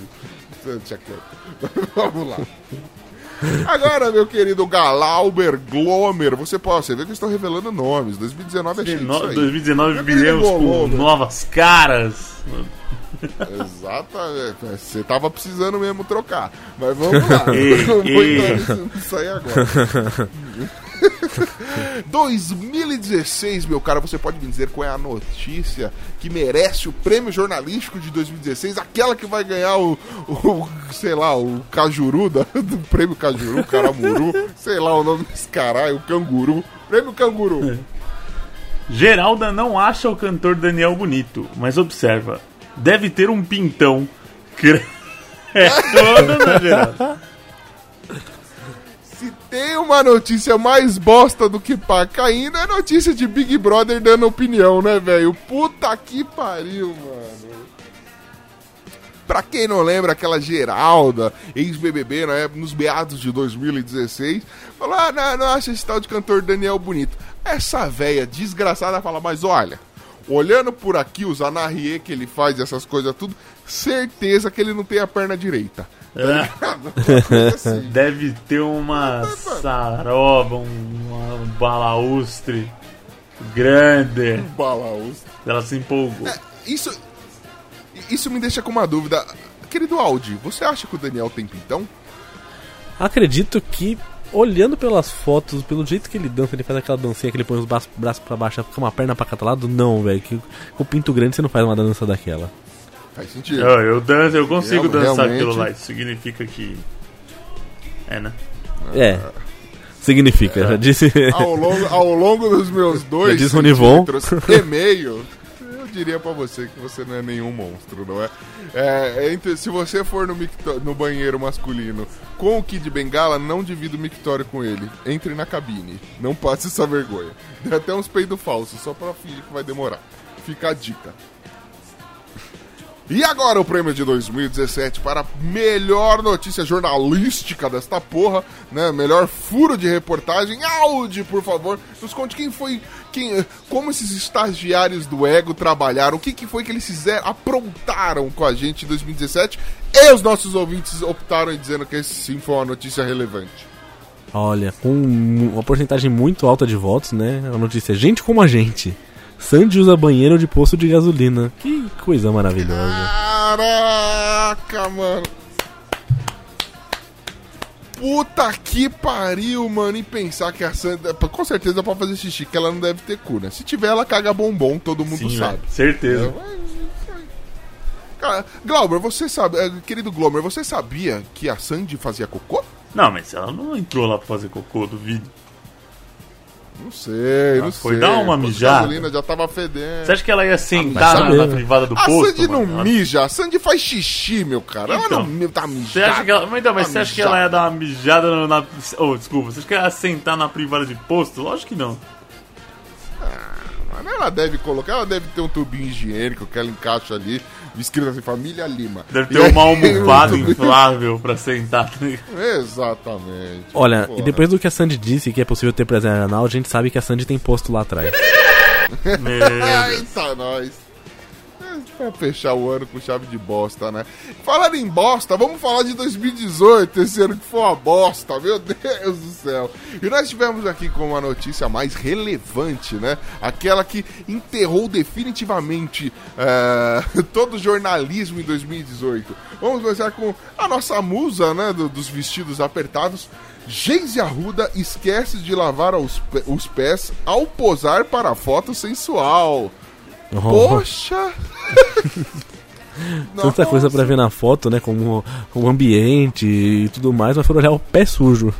quieto. Vamos lá. Agora, meu querido Galauber Glomer, você pode você vê que eu estou revelando nomes. 2019 é cheio disso aí. 2019 Meu viremos querido com novas caras. Exatamente. Você tava precisando mesmo trocar. Mas vamos lá. Não vou entrar nisso, aí agora. 2016, meu cara, você pode me dizer qual é a notícia que merece o prêmio jornalístico de 2016? Aquela que vai ganhar o, o sei lá, o Cajuru da- do prêmio Cajuru, Caramuru, sei lá o nome desse caralho, o Canguru. Prêmio Canguru. Geralda não acha o cantor Daniel bonito, mas observa, deve ter um pintão. É toda, né? Se tem uma notícia mais bosta do que pá caindo, é notícia de Big Brother dando opinião, né, velho? Puta que pariu, mano. Pra quem não lembra, aquela Geralda, ex-BBB, né, nos meados de 2016, falou: ah, não, não acho esse tal de cantor Daniel bonito. Essa véia desgraçada fala: mas olha, olhando por aqui, os anarrie que ele faz, essas coisas tudo, certeza que ele não tem a perna direita. É, Uma coisa assim. deve ter uma saroba, um, um balaustre grande. Balaus. Ela se empolgou. Isso, isso me deixa com uma dúvida. Querido Audi, você acha que o Daniel tem pintão? Acredito que, olhando pelas fotos, pelo jeito que ele dança, ele faz aquela dancinha que ele põe os braços, braços pra baixo com uma perna pra cada lado, não, velho. Que com o pinto grande você não faz uma dança daquela. Faz sentido. Eu, eu danço, eu consigo Real- dançar realmente. aquilo lá. Isso significa que. É, né? É. Significa, já disse. Ao longo, ao longo dos meus dois diz Ronivon. centímetros e meio, diria pra você que você não é nenhum monstro, não é? é entre- se você for no, no banheiro masculino com o Kid Bengala, não divida o mictório com ele. Entre na cabine. Não passe essa vergonha. Dê até uns peidos falsos, só pra fingir que vai demorar. Fica a dica. E agora o prêmio de 2017 para melhor notícia jornalística desta porra, né? Melhor furo de reportagem. Audi, por favor, nos conte quem foi, quem, como esses estagiários do Ego trabalharam, o que, que foi que eles fizeram, aprontaram com a gente em 2017 e os nossos ouvintes optaram em dizendo que esse sim foi uma notícia relevante. Olha, com uma porcentagem muito alta de votos, né? A notícia: gente como a gente. Sandy usa banheiro de posto de gasolina. Que coisa maravilhosa. Caraca, mano. Puta que pariu, mano. E pensar que a Sandra. Com certeza pra fazer xixi, que ela não deve ter cura. Se tiver, ela caga bombom, todo mundo Sim, sabe. velho. Certeza. Cara, Glauber, você sabe. eh, Querido Glauber, você sabia que a Sandy fazia cocô? Não, mas ela não entrou lá pra fazer cocô do vídeo. Não sei, não Ah, foi sei. dar uma mijada? gasolina já tava fedendo. Você acha que ela ia sentar na, saber, na né? privada do A posto? Sandy não mano? Ela- mija, a Sandy faz xixi, meu cara. ela Então. não mi- tá mijada. Você acha que ela. Mas, então, mas Tá você acha que mijada. ela ia dar uma mijada no- na. Oh, desculpa, você acha que ela ia sentar na privada de posto? Lógico que não. Mas ela deve colocar, ela deve ter um tubinho higiênico que ela encaixa ali, escrito assim, família Lima. Deve E ter almofada um tubinho- inflável pra sentar. Exatamente. Olha, Porra. e depois do que a Sandy disse que é possível ter prazer anal, a gente sabe que a Sandy tem posto lá atrás. Meu Eita, nós. Fechar o ano com chave de bosta, né? Falando em bosta, vamos falar de 2018, esse ano que foi uma bosta, meu Deus do céu. E nós tivemos aqui com uma notícia mais relevante, né? Aquela que enterrou definitivamente é, todo o jornalismo em 2018. Vamos começar com a nossa musa, né? do- dos vestidos apertados. Geise Arruda esquece de lavar os, os pés ao posar para a foto sensual. Poxa! Tanta coisa pra ver na foto, né? Como o ambiente e tudo mais, mas for olhar o pé sujo.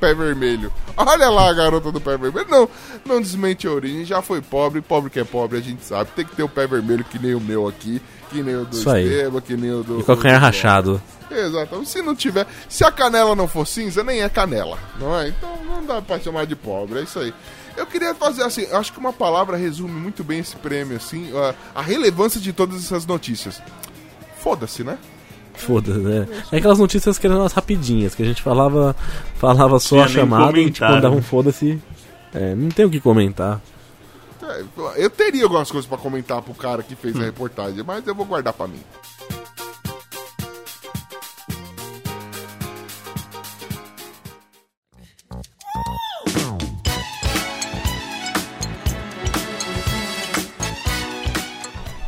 Pé vermelho. Olha lá a garota do pé vermelho. Não, não desmente a origem. Já foi pobre, pobre que é pobre, a gente sabe. Tem que ter o pé vermelho que nem o meu aqui, que nem o do. Esteban, que nem o do. E calcanhar do- rachado. Exatamente. Se não tiver. Se a canela não for cinza, nem é canela. Não é? Então não dá pra chamar de pobre. É isso aí. Eu queria fazer assim, eu acho que uma palavra resume muito bem esse prêmio, assim, a, a relevância de todas essas notícias. Foda-se, né? Foda-se, né? É aquelas notícias que eram umas rapidinhas, que a gente falava, falava só Tinha a chamada e tipo, dava um foda-se. É, não tem o que comentar. É, Eu teria algumas coisas pra comentar pro cara que fez a reportagem, mas eu vou guardar pra mim.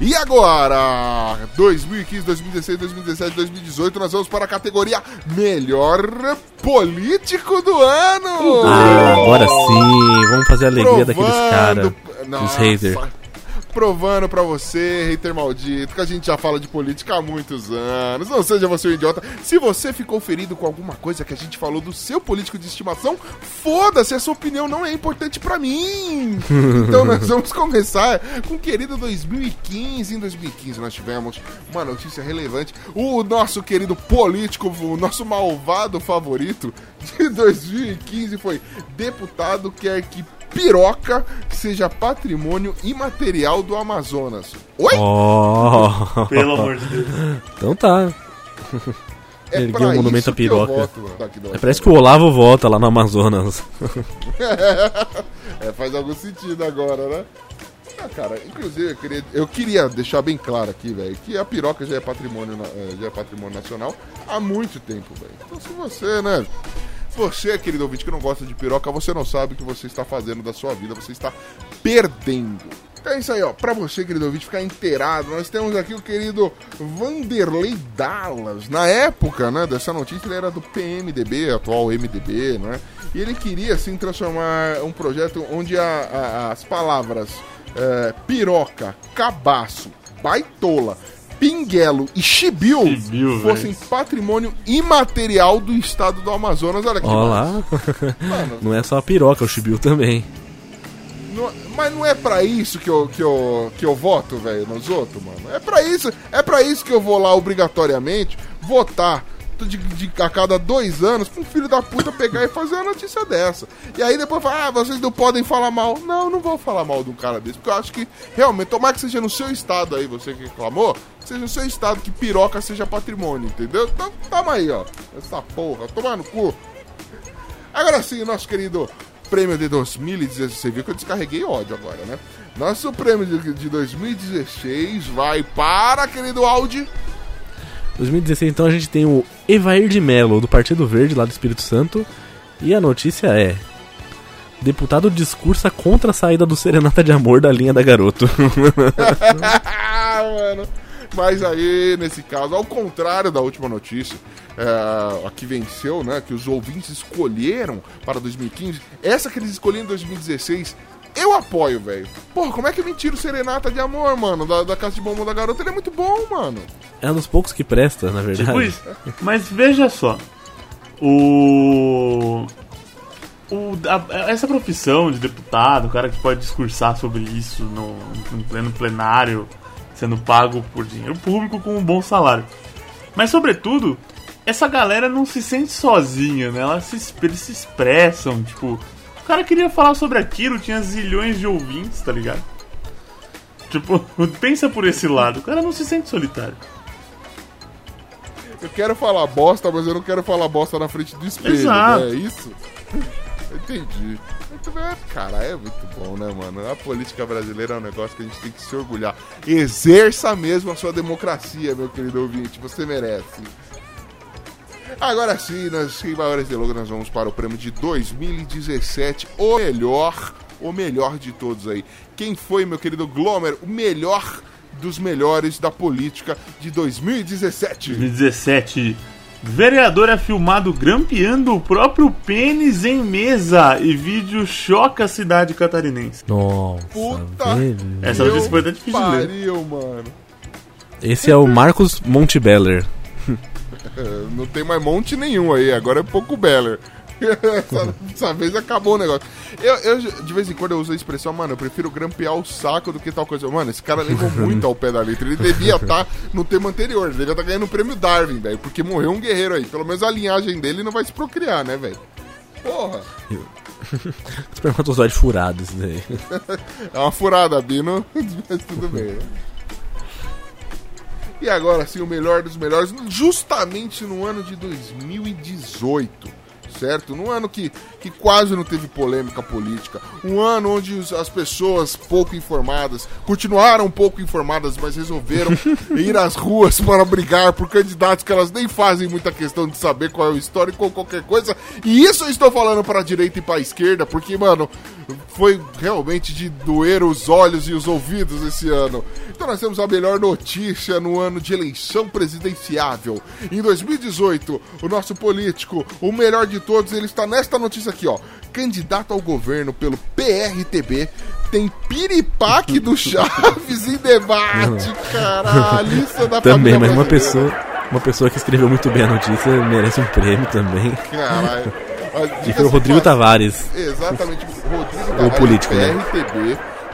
E agora, 2015, 2016, 2017, 2018, nós vamos para a categoria Melhor Político do Ano! Ah, agora sim, vamos fazer a alegria daqueles caras, dos haters. Provando pra você, hater maldito, que a gente já fala de política há muitos anos. Não seja você um idiota. Se você ficou ferido com alguma coisa que a gente falou do seu político de estimação, foda-se, a sua opinião não é importante pra mim. Então nós vamos começar com o querido 2015. Em 2015 nós tivemos uma notícia relevante. O nosso querido político, o nosso malvado favorito de 2015 foi deputado quer que piroca seja patrimônio imaterial do Amazonas. Oi? Oh, Pelo amor de Deus. então tá. é ergueu um monumento à piroca. voto É, parece que o Olavo volta lá no Amazonas. É, faz algum sentido agora, né? Ah, cara, inclusive eu queria, eu queria deixar bem claro aqui, velho, que a piroca já é patrimônio, eh, já é patrimônio nacional há muito tempo, velho. Então se você, né, você, querido ouvinte, que não gosta de piroca, você não sabe o que você está fazendo da sua vida, você está perdendo. Então é isso aí, ó. Pra você, querido ouvinte, ficar inteirado, nós temos aqui o querido Vanderlei Dallas. Na época, né, dessa notícia, ele era do PMDB, atual MDB, né? E ele queria, assim, transformar um projeto onde a- a- as palavras é, piroca, cabaço, baitola, pinguelo e chibiu, Chibiu, fossem velho. patrimônio imaterial do estado do Amazonas. Olha que Ó massa. lá. Mano, Não é só a piroca, o chibiu também. Não- mas não é pra isso que eu, que eu, que eu voto, velho, nos outros, mano. É pra isso, é pra isso que eu vou lá obrigatoriamente votar de, de- a cada dois anos pra um filho da puta pegar e fazer uma notícia dessa. E aí depois fala, ah, vocês não podem falar mal. Não, não vou falar mal de um cara desse, porque eu acho que realmente, tomar que seja no seu estado aí, você que reclamou, seja no seu estado que piroca seja patrimônio, entendeu? Então toma aí, ó. Essa porra, toma no cu. Agora sim, nosso querido prêmio de 2016. Você viu que eu descarreguei ódio agora, né? Nosso prêmio de 2016 vai para, querido Audi. 2016, então, a gente tem o Evair de Mello, do Partido Verde, lá do Espírito Santo. E a notícia é... Deputado discursa contra a saída do Serenata de Amor da linha da Garoto. Mano. Mas aí, nesse caso, ao contrário da última notícia, é, a que venceu, né? Que os ouvintes escolheram para 2015, essa que eles escolheram em 2016, eu apoio, velho. Porra, como é que me tira o Serenata de Amor, mano? Da, da Casa de Bombom da Garota, ele é muito bom, mano. é um dos poucos que presta, na verdade. Tipo isso. Mas veja só. O. o a- essa profissão de deputado, o cara que pode discursar sobre isso no, no pleno plenário, sendo pago por dinheiro público com um bom salário. Mas, sobretudo, essa galera não se sente sozinha, né? Ela se, eles se expressam, tipo. O cara queria falar sobre aquilo, tinha zilhões de ouvintes, tá ligado? Tipo, pensa por esse lado, o cara não se sente solitário. Eu quero falar bosta, mas eu não quero falar bosta na frente do espelho, Exato. né? É isso? Entendi. Cara, é muito bom, né, mano? A política brasileira é um negócio que a gente tem que se orgulhar. Exerça mesmo a sua democracia, meu querido ouvinte, você merece. Agora sim, nós, sem maiores delongas, nós vamos para o prêmio de 2017, o melhor, o melhor de todos aí. Quem foi, meu querido Glomer, o melhor dos melhores da política de 2017? 2017. Vereador é filmado grampeando o próprio pênis em mesa e vídeo choca a cidade catarinense. Nossa, Puta. Essa notícia foi até difícil de ler. pariu, mano. Esse é o Marcos Montebeller. Não tem mais monte nenhum aí, agora é pouco Beller. Essa, essa vez acabou o negócio. Eu, eu, de vez em quando, eu uso a expressão, mano, eu prefiro grampear o saco do que tal coisa. Mano, esse cara levou muito ao pé da letra. Ele devia estar no tema anterior, ele devia estar ganhando o prêmio Darwin, velho, porque morreu um guerreiro aí. Pelo menos a linhagem dele não vai se procriar, né, velho? Porra, Espermatozoide furado isso daí. é uma furada, Bino, mas tudo bem. E agora sim, o melhor dos melhores, justamente no ano de 2018. Certo? Num ano que, que quase não teve polêmica política. Um ano onde os- as pessoas pouco informadas continuaram pouco informadas, mas resolveram ir às ruas para brigar por candidatos que elas nem fazem muita questão de saber qual é o histórico ou qualquer coisa. E isso eu estou falando para a direita e para a esquerda, porque, mano, foi realmente de doer os olhos e os ouvidos esse ano. Então nós temos a melhor notícia no ano de eleição presidenciável. Em 2018, o nosso político, o melhor de todos, ele está nesta notícia aqui, ó. Candidato ao governo pelo PRTB, tem piripaque do Chaves em debate, caralho. Isso é da Também, mas uma pessoa, uma pessoa que escreveu muito bem a notícia merece um prêmio também. Caralho. E foi o Rodrigo de passagem, Tavares. Exatamente, Rodrigo Tavares, político, né?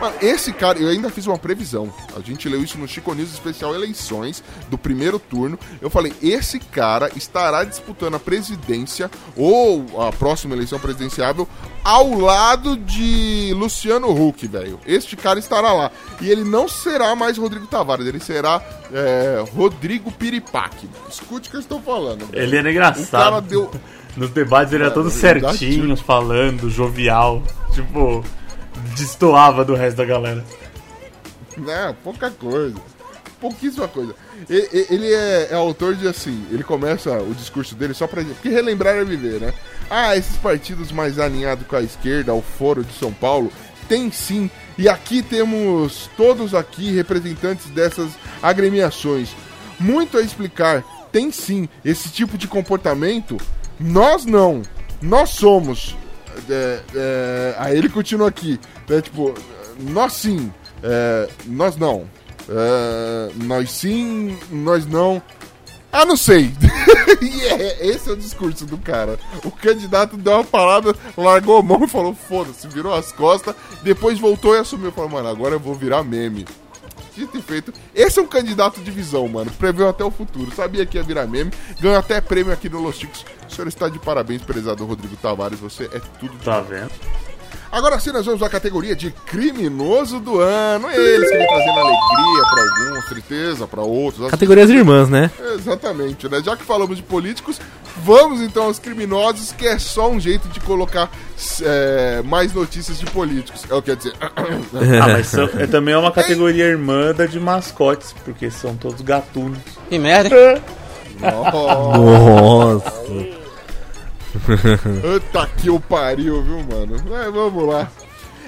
Mano, esse cara, eu ainda fiz uma previsão. A gente leu isso no Chico News Especial Eleições, do primeiro turno. Eu falei, esse cara estará disputando a presidência, ou a próxima eleição presidenciável, ao lado de Luciano Huck, velho. Este cara estará lá. E ele não será mais Rodrigo Tavares, ele será é, Rodrigo Piripaque. Escute o que eu estou falando. Ele era O cara engraçado. deu... Nos debates ele era É, todo certinho, falando, jovial. Tipo, destoava do resto da galera. Né, pouca coisa. Pouquíssima coisa. E- e- Ele é, é autor de assim, ele começa o discurso dele só pra. Porque relembrar é viver, né? Ah, esses partidos mais alinhados com a esquerda, o Foro de São Paulo, tem sim. E aqui temos todos aqui representantes dessas agremiações. Muito a explicar. Tem sim. Esse tipo de comportamento, nós não. Nós somos. É, é, aí ele continua aqui. né, tipo, nós sim. É, nós não. É, nós sim, nós não. Ah, não sei. e é, esse é o discurso do cara. O candidato deu uma parada, largou a mão e falou: foda-se, virou as costas. Depois voltou e assumiu. Falou, mano, agora eu vou virar meme. Dito e feito. Esse é um candidato de visão, mano. Preveu até o futuro. Sabia que ia virar meme. Ganhou até prêmio aqui no Los Chicos. O senhor está de parabéns, prezado Rodrigo Tavares. Você é tudo de Tá vendo? Agora sim, nós vamos à categoria de criminoso do ano. Eles que vem trazendo alegria pra alguns, tristeza pra outros. As- Categorias irmãs, né? Exatamente, né? Já que falamos de políticos, vamos então aos criminosos, que é só um jeito de colocar é, mais notícias de políticos. É o que quer dizer. Ah, mas são- é também é uma categoria irmã da de mascotes, porque são todos gatunos. Que merda. Nossa. Puta que o pariu, viu, mano? Vamos lá.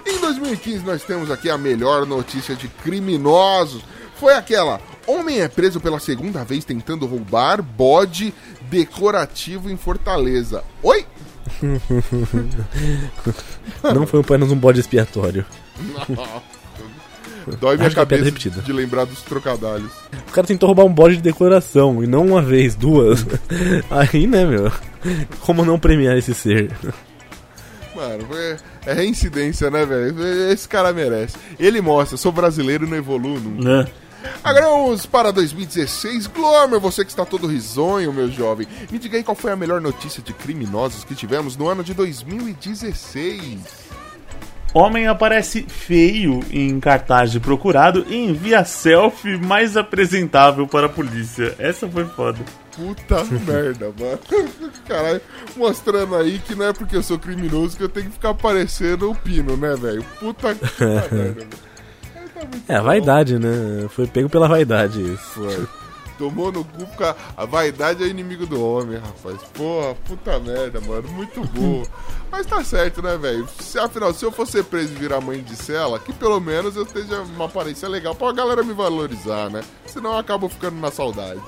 Em 2015, nós temos aqui a melhor notícia de criminosos. Foi aquela: homem é preso pela segunda vez tentando roubar bode decorativo em Fortaleza. Oi? Não foi apenas um bode expiatório. Dói minha é cabeça repetida. de lembrar dos trocadalhos. O cara tentou roubar um bode de decoração, e não uma vez, duas. Aí, né, meu? Como não premiar esse ser? Mano, é, é reincidência, né, velho? Esse cara merece. Ele mostra, sou brasileiro e não evoluo nunca. Né? Agora vamos para 2016. Glomer, você que está todo risonho, meu jovem. Me diga aí qual foi a melhor notícia de criminosos que tivemos no ano de 2016. Homem aparece feio em cartaz de procurado e envia selfie mais apresentável para a polícia. Essa foi foda. Puta merda, mano. Caralho, mostrando aí que não é porque eu sou criminoso que eu tenho que ficar parecendo o Pino, né, velho? Puta que merda, velho. Tá É vaidade, né? Foi pego pela vaidade isso. Foi. Tomou no cu porque a- vaidade é inimigo do homem, rapaz. Porra, puta merda, mano. Muito boa. Mas tá certo, né, velho? Se, afinal, se eu for ser preso e virar mãe de cela, que pelo menos eu esteja uma aparência legal pra galera me valorizar, né? Senão eu acabo ficando na saudade.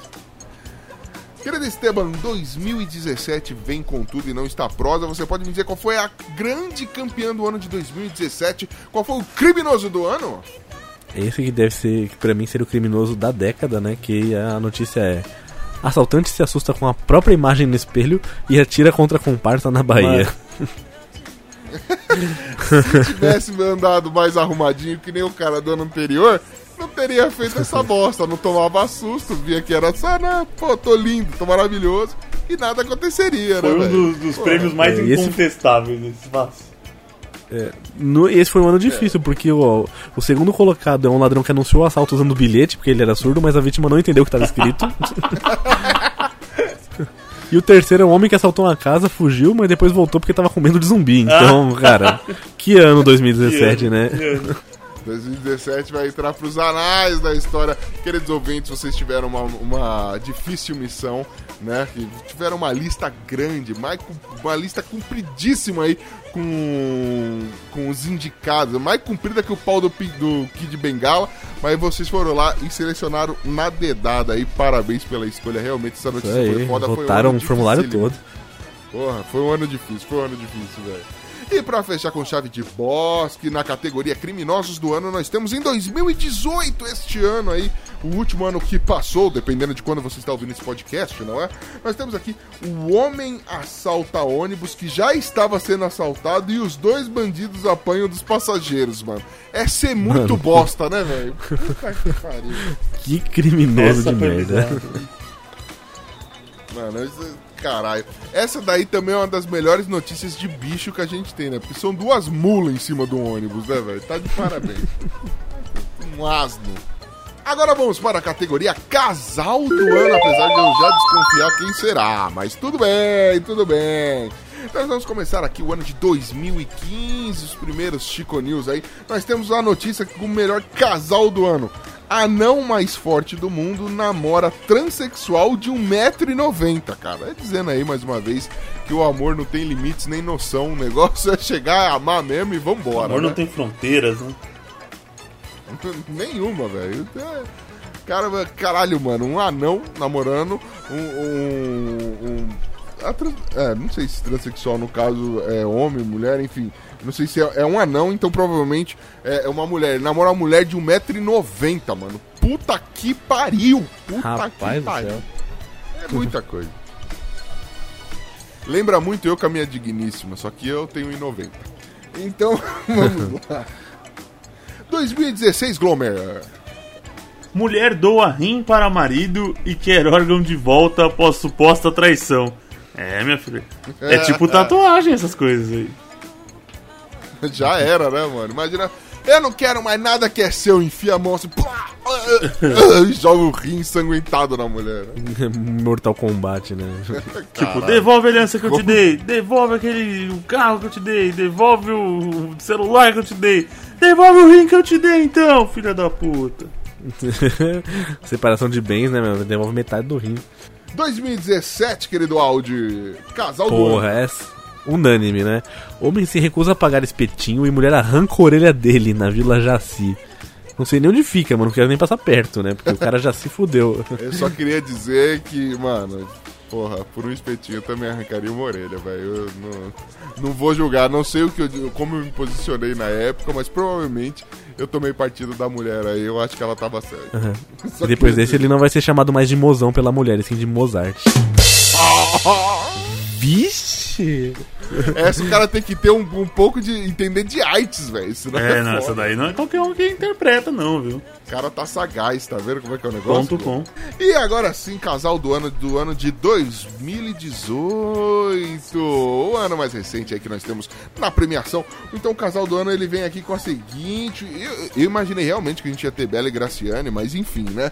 Querido Esteban, 2017 vem com tudo e não está prosa. Você pode me dizer qual foi a grande campeã do ano de 2017? Qual foi o criminoso do ano? Esse que deve ser, que pra mim, seria o criminoso da década, né? Que a notícia é. Assaltante se assusta com a própria imagem no espelho e atira contra a comparsa na Bahia. Se tivesse andado mais arrumadinho que nem o cara do ano anterior, não teria feito essa bosta, não tomava susto, via que era só, né? Pô, tô lindo, tô maravilhoso, e nada aconteceria, Foi né, um velho? dos, dos prêmios mais é, esse- incontestáveis desse espaço. No- esse foi um ano difícil, porque o, o segundo colocado é um ladrão que anunciou o assalto usando bilhete, porque ele era surdo, mas a vítima não entendeu o que estava escrito. e o terceiro é um homem que assaltou uma casa, fugiu, mas depois voltou porque tava com medo de zumbi. Então, cara, que ano 2017, né? 2017 vai entrar pros anais da história. Queridos ouvintes, vocês tiveram uma, uma difícil missão, né? Tiveram uma lista grande, mais, uma lista compridíssima aí com, com os indicados. Mais comprida que o pau do, do Kid Bengala. Mas vocês foram lá e selecionaram na dedada aí. Parabéns pela escolha. Realmente essa notícia foi aí, foda. foi um votaram ano o formulário todo. Porra, foi um ano difícil, foi um ano difícil, velho. E pra fechar com chave de bosque, na categoria Criminosos do Ano, nós temos em 2018, este ano aí, o último ano que passou, dependendo de quando você está ouvindo esse podcast, não é? Nós temos aqui o homem assalta ônibus que já estava sendo assaltado e os dois bandidos apanham dos passageiros, mano. É ser muito Mano. bosta, né, velho? Que. Que criminoso Essa de merda. Mano, isso- caralho. Essa daí também é uma das melhores notícias de bicho que a gente tem, né? Porque são duas mulas em cima do ônibus, né, velho? Tá de parabéns. um asno. Agora vamos para a categoria Casal do Ano, apesar de eu já desconfiar quem será. Mas tudo bem, tudo bem. Nós vamos começar aqui o ano de 2015, os primeiros Chico News aí. Nós temos a notícia com o melhor casal do ano. Anão mais forte do mundo namora transexual de 1,90m, cara. É dizendo aí mais uma vez que o amor não tem limites nem noção. O negócio é chegar a amar mesmo e vambora. O amor né? não tem fronteiras, né? Nenhuma, velho. É, Cara, caralho, mano, um anão namorando um. um, um- trans- é, não sei se transexual no caso é homem, mulher, enfim. Não sei se é, é um anão, então provavelmente é é uma mulher. Ele namora uma mulher de 1,90m, mano. Puta que pariu! Puta Rapaz que pariu. céu. É muita coisa. Lembra muito eu com a minha digníssima, só que eu tenho 1,90. Então, vamos lá. 2016, Glomer. Mulher doa rim para marido e quer órgão de volta após suposta traição. É, minha filha. É tipo tatuagem essas coisas aí. Já era, né, mano? Imagina. Eu não quero mais nada que é seu, enfia a mão assim, pá, e joga o rim ensanguentado na mulher. né? Mortal Kombat, né? Tipo, devolve a aliança que eu te dei, devolve aquele o carro que eu te dei, devolve o celular que eu te dei, devolve o rim que eu te dei então, filha da puta. Separação de bens, né, meu? Devolve metade do rim. 2017, querido Audi. Casal do Porra, ano. Unânime, né? Homem se recusa a pagar espetinho e mulher arranca a orelha dele na Vila Jaci. Não sei nem onde fica, mano. Não quero nem passar perto, né? Porque o cara já se fudeu. Eu só queria dizer que, mano, porra, por um espetinho eu também arrancaria uma orelha, velho. Eu não, não vou julgar, não sei o que eu, como eu me posicionei na época, mas provavelmente eu tomei partido da mulher aí. Eu acho que ela tava certa. Só E depois desse ele não vai ser chamado mais de mozão pela mulher, e sim de Mozart. Vixe! Essa o cara tem que ter um, um pouco de entender de artes, velho. É, é não, essa daí não é qualquer um que interpreta, não, viu? O cara tá sagaz, tá vendo como é que é o negócio? Ponto com. E agora sim, casal do ano do ano de 2018. O ano mais recente aí que nós temos na premiação. Então o casal do ano ele vem aqui com a seguinte. Eu, eu imaginei realmente que a gente ia ter Bela e Graciane, mas enfim, né?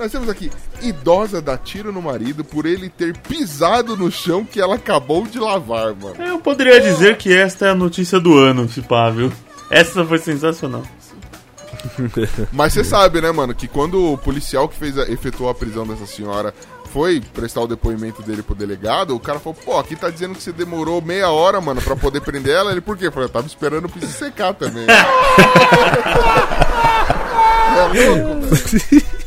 Nós temos aqui, idosa dá tiro no marido por ele ter pisado no chão que ela acabou de lavar, mano. Eu poderia dizer que esta é a notícia do ano, se pá, viu? Essa foi sensacional. Mas você sabe, né, mano, que quando o policial que fez a- efetuou a prisão dessa senhora foi prestar o depoimento dele pro delegado, o cara falou, pô, aqui tá dizendo que você demorou meia hora, mano, pra poder prender ela. Ele, por quê? Eu falei, eu tava esperando o piso secar também. é louco, velho.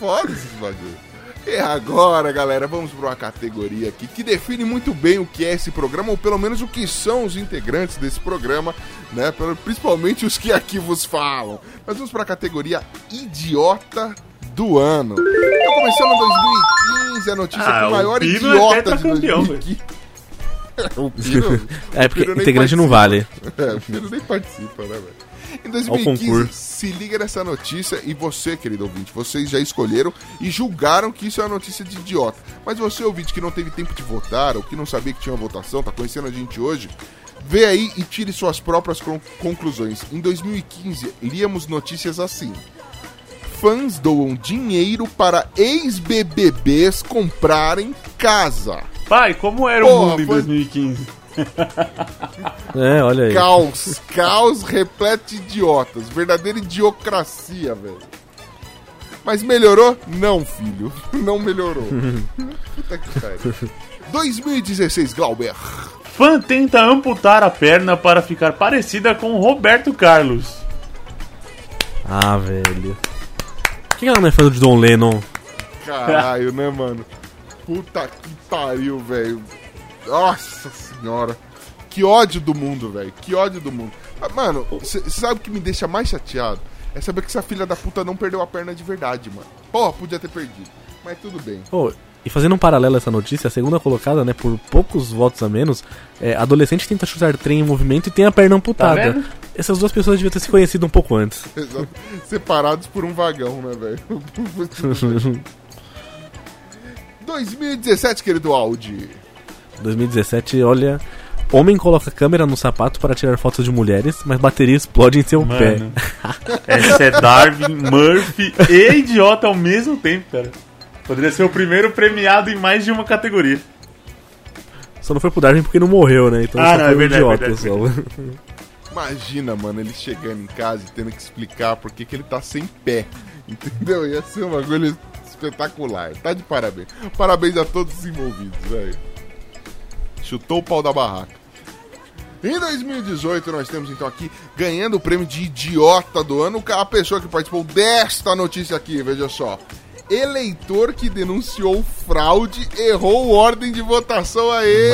foda esses bagulho. E agora, galera, vamos para uma categoria aqui que define muito bem o que é esse programa, ou pelo menos o que são os integrantes desse programa, né? Principalmente os que aqui vos falam. Nós vamos para a categoria Idiota do Ano. Então, começando em 2015, a notícia Ah, com o o maior Pino é idiota de tetracampeão, 2015. o Pino, É, porque o Pino integrante não vale. É, o Pino nem participa, né, velho? Em Ao 2015, concurso. se liga nessa notícia e você, querido ouvinte, vocês já escolheram e julgaram que isso é uma notícia de idiota. Mas você, ouvinte, que não teve tempo de votar ou que não sabia que tinha uma votação, tá conhecendo a gente hoje, vê aí e tire suas próprias con- conclusões. Em 2015, líamos notícias assim. Fãs doam dinheiro para ex-BBBs comprarem casa. Pai, como era Porra, o mundo em foi- 2015? É, olha aí. Caos, caos repleto de idiotas. Verdadeira idiocracia, velho. Mas melhorou? Não, filho. Não melhorou. Puta que pariu. 2016, Glauber. Fã tenta amputar a perna para ficar parecida com o Roberto Carlos. Ah, velho. Por que ela não é fã de Don Lennon? Caralho, né, mano? Puta que pariu, velho. Nossa senhora. Que ódio do mundo, velho. Que ódio do mundo. Ah, Mano, você sabe o que me deixa mais chateado? É saber que essa filha da puta não perdeu a perna de verdade, mano. Porra, podia ter perdido. Mas tudo bem. Pô, e fazendo um paralelo a essa notícia, a segunda colocada, né, por poucos votos a menos, é, adolescente tenta chutar trem em movimento e tem a perna amputada. vendo? Essas duas pessoas deviam ter se conhecido um pouco antes. Exato. Separados por um vagão, né, velho? 2017, querido Audi. 2017, olha. Homem coloca câmera no sapato para tirar fotos de mulheres, mas bateria explode em seu pé. Mano. Essa é Darwin, Murphy e idiota ao mesmo tempo, cara. Poderia ser o primeiro premiado em mais de uma categoria. Só não foi pro Darwin porque não morreu, né? Então Ah, só não, foi é um verdade, idiota verdade, só. Imagina, mano, ele chegando em casa e tendo que explicar por que que ele tá sem pé. Entendeu? Ia ser um bagulho espetacular. Tá de parabéns. Parabéns a todos os envolvidos, velho. Chutou o pau da barraca. Em 2018, nós temos então aqui, ganhando o prêmio de idiota do ano, a pessoa que participou desta notícia aqui, veja só. Eleitor que denunciou fraude errou ordem de votação aí.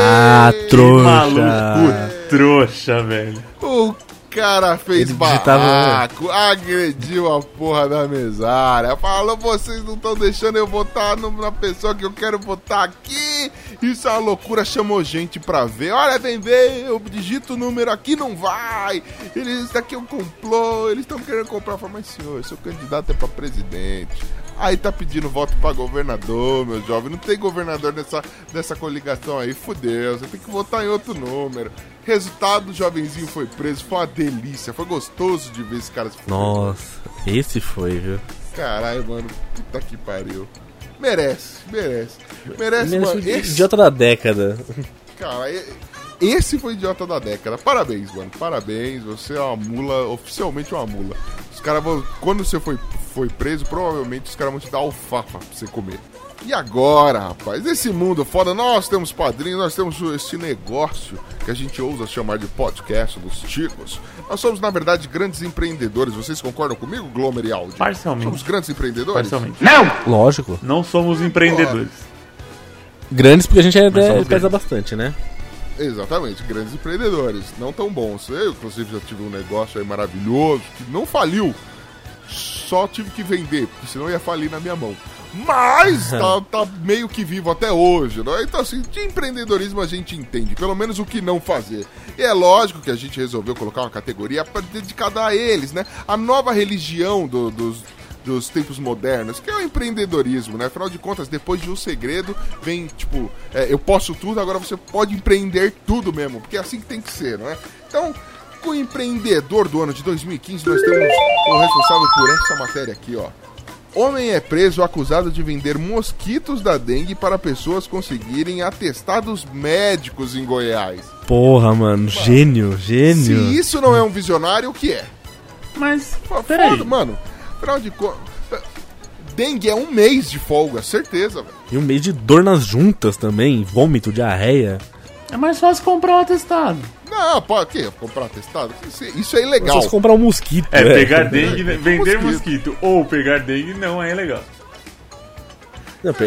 Ah, Que trouxa. maluco trouxa, velho. O cara fez Ele digitava- barraco, agrediu a porra da mesária, falou, vocês não estão deixando eu votar na pessoa que eu quero votar aqui. Isso é uma loucura, chamou gente pra ver. Olha, vem ver, eu digito o número aqui, não vai. Eles, isso aqui é um complô, eles estão querendo comprar. Falei, mas senhor, seu candidato é pra presidente. Aí tá pedindo voto pra governador, meu jovem. Não tem governador nessa, nessa coligação aí. Fudeu, você tem que votar em outro número. Resultado, o jovenzinho foi preso. Foi uma delícia. Foi gostoso de ver esse cara se. Nossa, esse foi, viu? Caralho, mano. Puta que pariu. Merece, merece. Merece, Menos mano. Esse, idiota da década. cara, esse foi o idiota da década. Parabéns, mano. Parabéns. Você é uma mula, oficialmente uma mula. Os caras vão. Quando você foi, foi preso, provavelmente os caras vão te dar alfafa pra você comer. E agora, rapaz, esse mundo foda, nós temos padrinhos, nós temos esse negócio que a gente ousa chamar de podcast dos Ticos. Nós somos, na verdade, grandes empreendedores. Vocês concordam comigo, Glomer e Audi? Parcialmente. Somos grandes empreendedores? Parcialmente. Lógico. Não somos empreendedores. Grandes porque a gente é, é, pesa grandes. bastante, né? Exatamente, grandes empreendedores, não tão bons. Eu, inclusive, já tive um negócio aí maravilhoso que não faliu, só tive que vender, porque senão ia falir na minha mão. Mas tá, tá meio que vivo até hoje, né? Então, assim, de empreendedorismo a gente entende, pelo menos o que não fazer. E é lógico que a gente resolveu colocar uma categoria dedicada a eles, né? A nova religião do- dos, dos tempos modernos, que é o empreendedorismo, né? Afinal de contas, depois de um segredo, vem, tipo, é, eu posso tudo, agora você pode empreender tudo mesmo, porque é assim que tem que ser, não é? Então, com o empreendedor do ano de 2015, nós temos o responsável por essa matéria aqui, ó. Homem é preso acusado de vender mosquitos da dengue para pessoas conseguirem atestados médicos em Goiás. Porra, mano, gênio, gênio. Se isso não é um visionário, o que é? Mas, Foda, peraí. mano. Afinal de contas. Dengue é um mês de folga, certeza, velho. E um mês de dor nas juntas também, vômito, diarreia. É mais fácil comprar um atestado. Não, pode quê? Comprar atestado? Isso, isso é É ilegal. só comprar um mosquito. É, pegar dengue, É, vender mosquito. mosquito. Ou pegar dengue não é legal.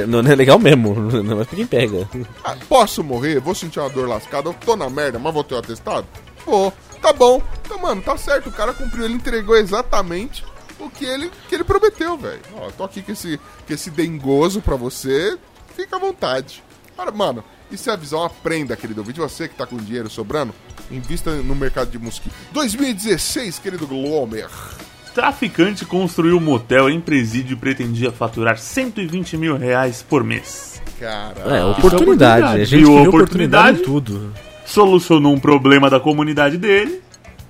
Não, não é legal mesmo, não é pra quem pega. Ah, posso morrer? Vou sentir uma dor lascada? Eu tô na merda, mas vou ter um atestado? Pô, tá bom. Então, mano, tá certo. O cara cumpriu, ele entregou exatamente o que ele, que ele prometeu, velho. Ó, tô aqui com esse, com esse dengoso pra você. Fica à vontade. Cara, mano, isso é a visão. Aprenda, querido ouvinte. Você que tá com dinheiro sobrando, invista no mercado de mosquito. 2016, querido Glomer. Traficante construiu um motel em presídio e pretendia faturar 120 mil reais por mês. Cara, É, oportunidade. oportunidade. A gente Viu oportunidade oportunidade? em tudo. Solucionou um problema da comunidade dele.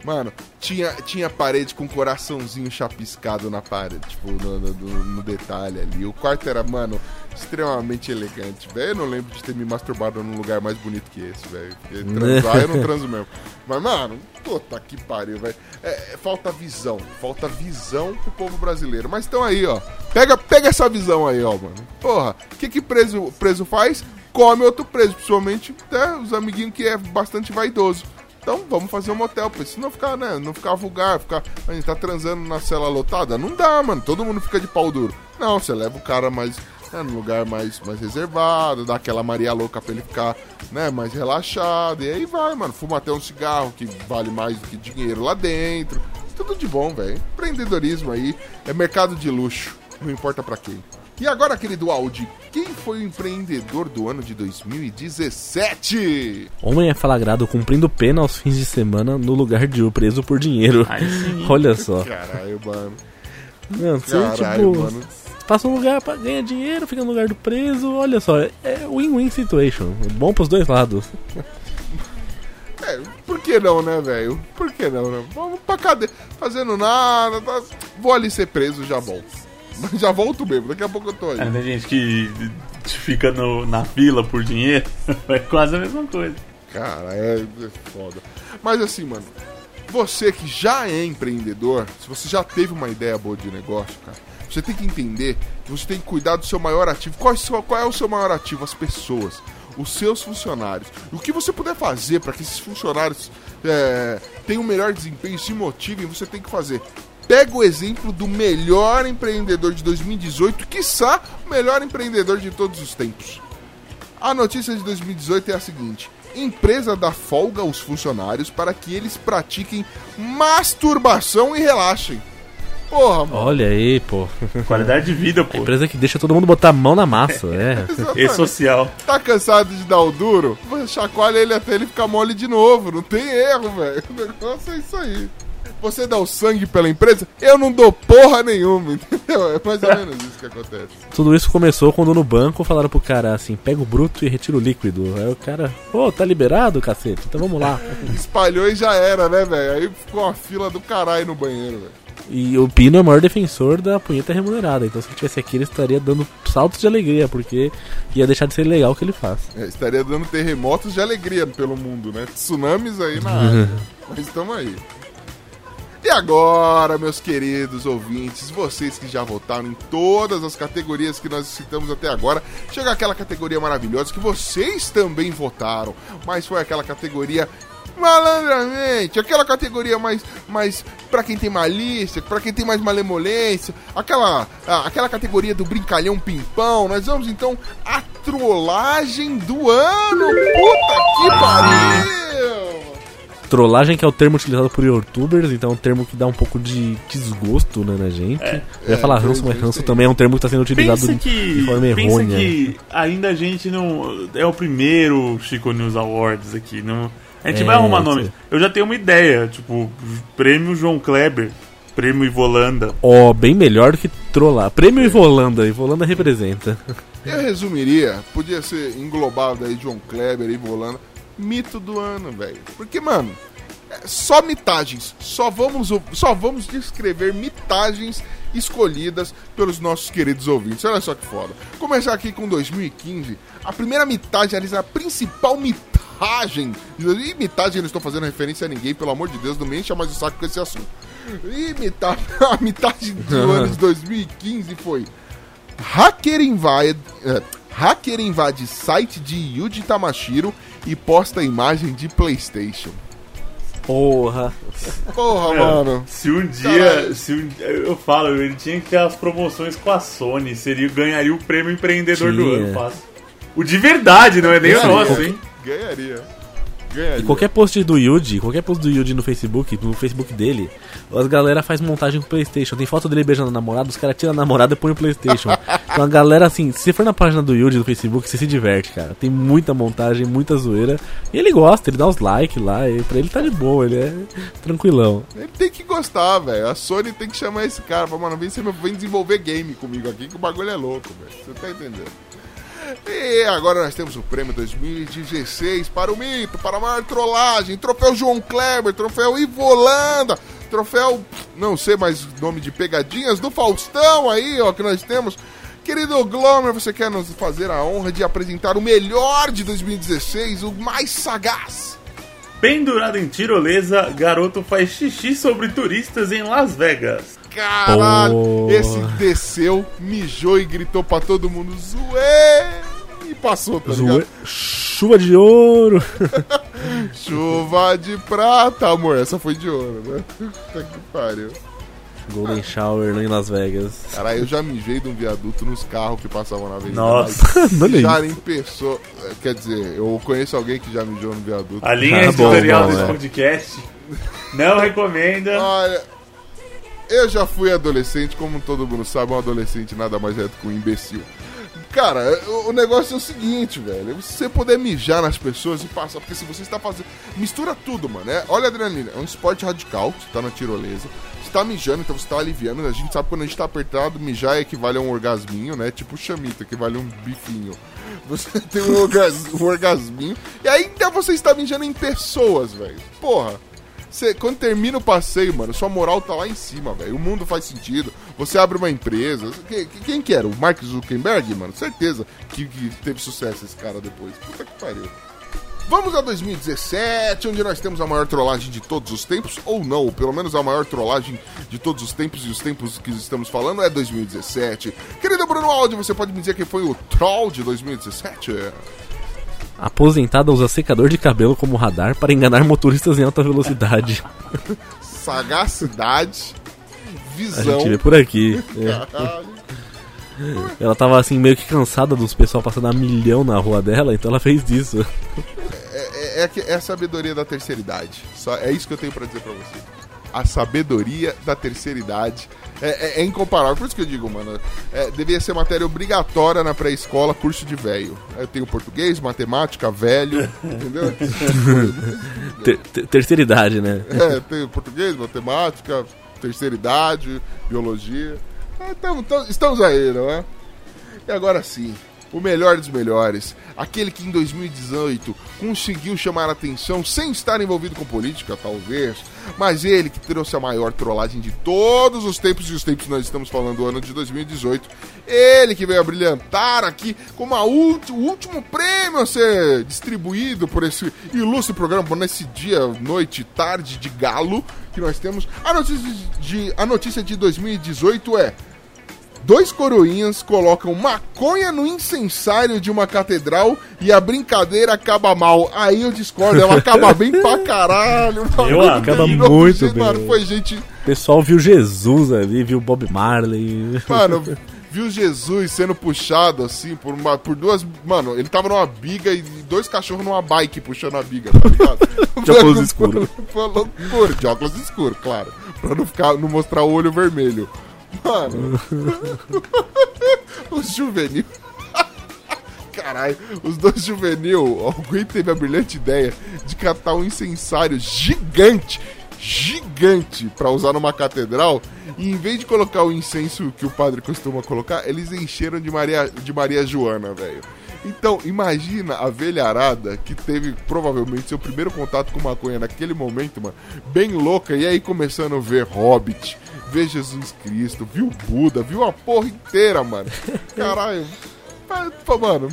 Mano, tinha, tinha parede com coraçãozinho chapiscado na parede, tipo, no, no- no- detalhe ali. O quarto era, mano, extremamente elegante, velho. Eu não lembro de ter me masturbado num lugar mais bonito que esse, velho. Porque Transar eu não transo mesmo. Mas, mano, puta que pariu, velho. É, é, falta visão, falta visão pro povo brasileiro. Mas então aí, ó. Pega, pega essa visão aí, ó, mano. Porra, o que que preso, preso faz? Come outro preso, principalmente né, os amiguinhos que é bastante vaidoso. Então vamos fazer um motel, porque se não ficar, né? Não ficar vulgar, ficar. A gente tá transando na cela lotada, não dá, mano. Todo mundo fica de pau duro. Não, você leva o cara mais. Né, num lugar mais, mais reservado, dá aquela Maria louca pra ele ficar né, mais relaxado. E aí vai, mano. Fuma até um cigarro que vale mais do que dinheiro lá dentro. Tudo de bom, velho. Empreendedorismo aí é mercado de luxo. Não importa pra quem. E agora, querido Audi, quem foi o empreendedor do ano de 2017? Homem é flagrado cumprindo pena aos fins de semana no lugar de o preso por dinheiro. Sim. Olha só. Caralho, mano. Mano, você, Caralho, tipo, mano. passa um lugar pra ganhar dinheiro, fica no lugar do preso. Olha só, é win-win situation. Bom pros dois lados. É, por que não, né, velho? Por que não, né? Vamos pra cadeia. Fazendo nada, tá- vou ali ser preso já bom. Mas já volto mesmo, daqui a pouco eu tô aí. É, tem gente que fica no- na fila por dinheiro. É quase a mesma coisa. Cara, é, é foda. Mas assim, mano, você que já é empreendedor, se você já teve uma ideia boa de negócio, cara, você tem que entender que você tem que cuidar do seu maior ativo. Qual, é o seu- qual é o seu maior ativo? As pessoas, os seus funcionários. O que você puder fazer para que esses funcionários é, tenham um melhor desempenho se motivem, você tem que fazer. Pega o exemplo do melhor empreendedor de 2018, quiçá o melhor empreendedor de todos os tempos. A notícia de 2018 é a seguinte: empresa dá folga aos funcionários para que eles pratiquem masturbação e relaxem. Porra, mano. Olha aí, pô. Qualidade de vida, pô. Empresa que deixa todo mundo botar a mão na massa, é. E social. Tá cansado de dar o duro? Chacoalha ele até ele ficar mole de novo. Não tem erro, velho. O negócio é isso aí. Você dá o sangue pela empresa? Eu não dou porra nenhuma, entendeu? É mais ou menos isso que acontece. Tudo isso começou quando no banco falaram pro cara assim: pega o bruto e retira o líquido. Aí o cara, pô, tá liberado, cacete, então vamos lá. Espalhou e já era, né, velho? Aí ficou uma fila do caralho no banheiro, velho. E o Pino é o maior defensor da punheta remunerada. Então se ele tivesse aqui, ele estaria dando saltos de alegria, porque ia deixar de ser legal o que ele faz. É, estaria dando terremotos de alegria pelo mundo, né? Tsunamis aí na área. Mas estamos aí. E agora, meus queridos ouvintes, vocês que já votaram em todas as categorias que nós citamos até agora, chega aquela categoria maravilhosa que vocês também votaram, mas foi aquela categoria malandramente, aquela categoria mais, mais para quem tem malícia, para quem tem mais malemolência, aquela, aquela categoria do brincalhão pimpão. Nós vamos então à trollagem do ano. Puta que pariu! Trollagem que é o termo utilizado por youtubers, então é um termo que dá um pouco de desgosto né, na gente. Eu ia É, falar ranço, mas ranço também é um termo que está sendo utilizado Pensa de que, forma pensa errônea. que ainda a gente não. É o primeiro Chico News Awards aqui. Não, a gente É, vai arrumar isso nome. aí. Eu já tenho uma ideia, tipo, prêmio João Kleber, prêmio Ivolanda. Ó, bem melhor do que trollar. Prêmio Ivolanda, Ivolanda representa. Eu resumiria, podia ser englobado aí João Kleber e Volanda, mito do ano, velho. Porque, mano, é só mitagens, só vamos, só vamos descrever mitagens escolhidas pelos nossos queridos ouvintes. Olha só que foda. Começar aqui com 2015, a primeira mitagem, aliás, a principal mitagem, e mitagem eu não estou fazendo referência a ninguém, pelo amor de Deus, não me encha mais o saco com esse assunto. E mita- a mitagem do ano de 2015 foi Hacker invade, é, hacker invade site de Yuji Tamashiro e posta imagem de PlayStation. Porra. Porra, É, mano. Se um dia. Caralho. Se um, eu falo, ele tinha que ter as promoções com a Sony. Seria, ganharia o prêmio empreendedor do Tinha. ano, fácil. O de verdade, não é nem o nosso, hein? Ganharia. E qualquer post do Yuji, qualquer post do Yuji no Facebook, no Facebook dele, as galera faz montagem com o Playstation. Tem foto dele beijando a namorada, os caras tiram a namorada e põem o Playstation. então a galera, assim, se você for na página do Yuji do Facebook, você se diverte, cara. Tem muita montagem, muita zoeira. E ele gosta, ele dá os likes lá, e pra ele tá de boa, ele é tranquilão. Ele tem que gostar, velho. A Sony tem que chamar esse cara pra, mano, vem, você vem desenvolver game comigo aqui, que o bagulho é louco, velho. Você tá entendendo? E agora nós temos o prêmio 2016 para o mito, para a maior trollagem, troféu João Kleber, troféu Ivolanda, troféu, não sei mais nome de pegadinhas, do Faustão aí, ó, que nós temos. Querido Glomer, você quer nos fazer a honra de apresentar o melhor de 2016, o mais sagaz? Pendurado em tirolesa, garoto faz xixi sobre turistas em Las Vegas. Caralho, Porra. esse desceu, mijou e gritou pra todo mundo, zoê! E passou, tá ligado? Zoe... Chuva de ouro. Chuva de prata, amor. Essa foi de ouro, né? Puta que pariu. Golden Shower lá em Las Vegas. Cara, eu já mijei de um viaduto nos carros que passavam na avenida. Nossa. mas Olha Já em pessoa. Quer dizer, eu conheço alguém que já mijou no viaduto. A linha Ah, bom, editorial bom, desse é. podcast não recomenda. Olha, eu já fui adolescente, como todo mundo sabe, um adolescente nada mais é do que um imbecil. Cara, o- negócio é o seguinte, velho. Você puder mijar nas pessoas e passar, porque se você está fazendo. Mistura tudo, mano. É, olha a adrenalina. É um esporte radical, você tá na tirolesa. Você tá mijando, então você tá aliviando. A gente sabe quando a gente tá apertado, mijar equivale a um orgasminho, né? Tipo o chamito, equivale a um bifinho. Você tem um, orgas, um orgasminho. E ainda você está mijando em pessoas, velho. Porra. Cê, quando termina o passeio, mano, sua moral tá lá em cima, velho. O mundo faz sentido. Você abre uma empresa. Que- que- quem que era? O Mark Zuckerberg, mano? Certeza que, que teve sucesso esse cara depois. Puta que pariu. Vamos a 2017, onde nós temos a maior trollagem de todos os tempos, ou não, pelo menos a maior trollagem de todos os tempos, e os tempos que estamos falando é 2017. Querido Bruno Aldi, você pode me dizer quem foi o troll de 2017? Aposentada usa secador de cabelo como radar para enganar motoristas em alta velocidade. Sagacidade, A visão. gente vê por aqui. é. Ela tava assim meio que cansada dos pessoal passando a milhão na rua dela, então ela fez disso. É, é, que- é a sabedoria da terceira idade. Só, é isso que eu tenho pra dizer pra você. A sabedoria da terceira idade é, é- é incomparável. Por isso que eu digo, mano, é, devia ser matéria obrigatória na pré-escola, curso de velho. Eu tenho português, matemática, velho, entendeu? Ter- ter- terceira idade, né? É, tenho português, matemática, terceira idade, biologia. É, tamo- tamo- estamos aí, não é? E agora sim, o melhor dos melhores. Aquele que em 2018 conseguiu chamar a atenção sem estar envolvido com política, talvez. Mas ele que trouxe a maior trollagem de todos os tempos e os tempos nós estamos falando do ano de 2018. Ele que veio a brilhantar aqui como a o último prêmio a ser distribuído por esse ilustre programa, nesse dia, noite, tarde de galo que nós temos. A notícia de, a notícia de 2018 é. Dois coroinhas colocam maconha no incensário de uma catedral e a brincadeira acaba mal. Aí eu discordo, ela acaba bem pra caralho. Eu acaba muito bem. Mano, foi gente. O pessoal viu Jesus ali, viu Bob Marley. Mano, viu Jesus sendo puxado assim por, uma, por duas. Mano, ele tava numa biga e dois cachorros numa bike puxando a biga, tá ligado? De óculos escuros. Foi loucura, de óculos escuros, claro. Pra não, ficar, não mostrar o olho vermelho. Mano. os juvenil. Caralho, os dois juvenil, alguém teve a brilhante ideia de catar um incensário gigante, gigante, pra usar numa catedral, e em vez de colocar o incenso que o padre costuma colocar, eles encheram de Maria, de Maria Joana, velho. Então, imagina a velharada que teve provavelmente seu primeiro contato com maconha naquele momento, mano, bem louca, e aí começando a ver Hobbit, ver Jesus Cristo, viu Buda, viu a porra inteira, mano. Caralho. Ah, Mano,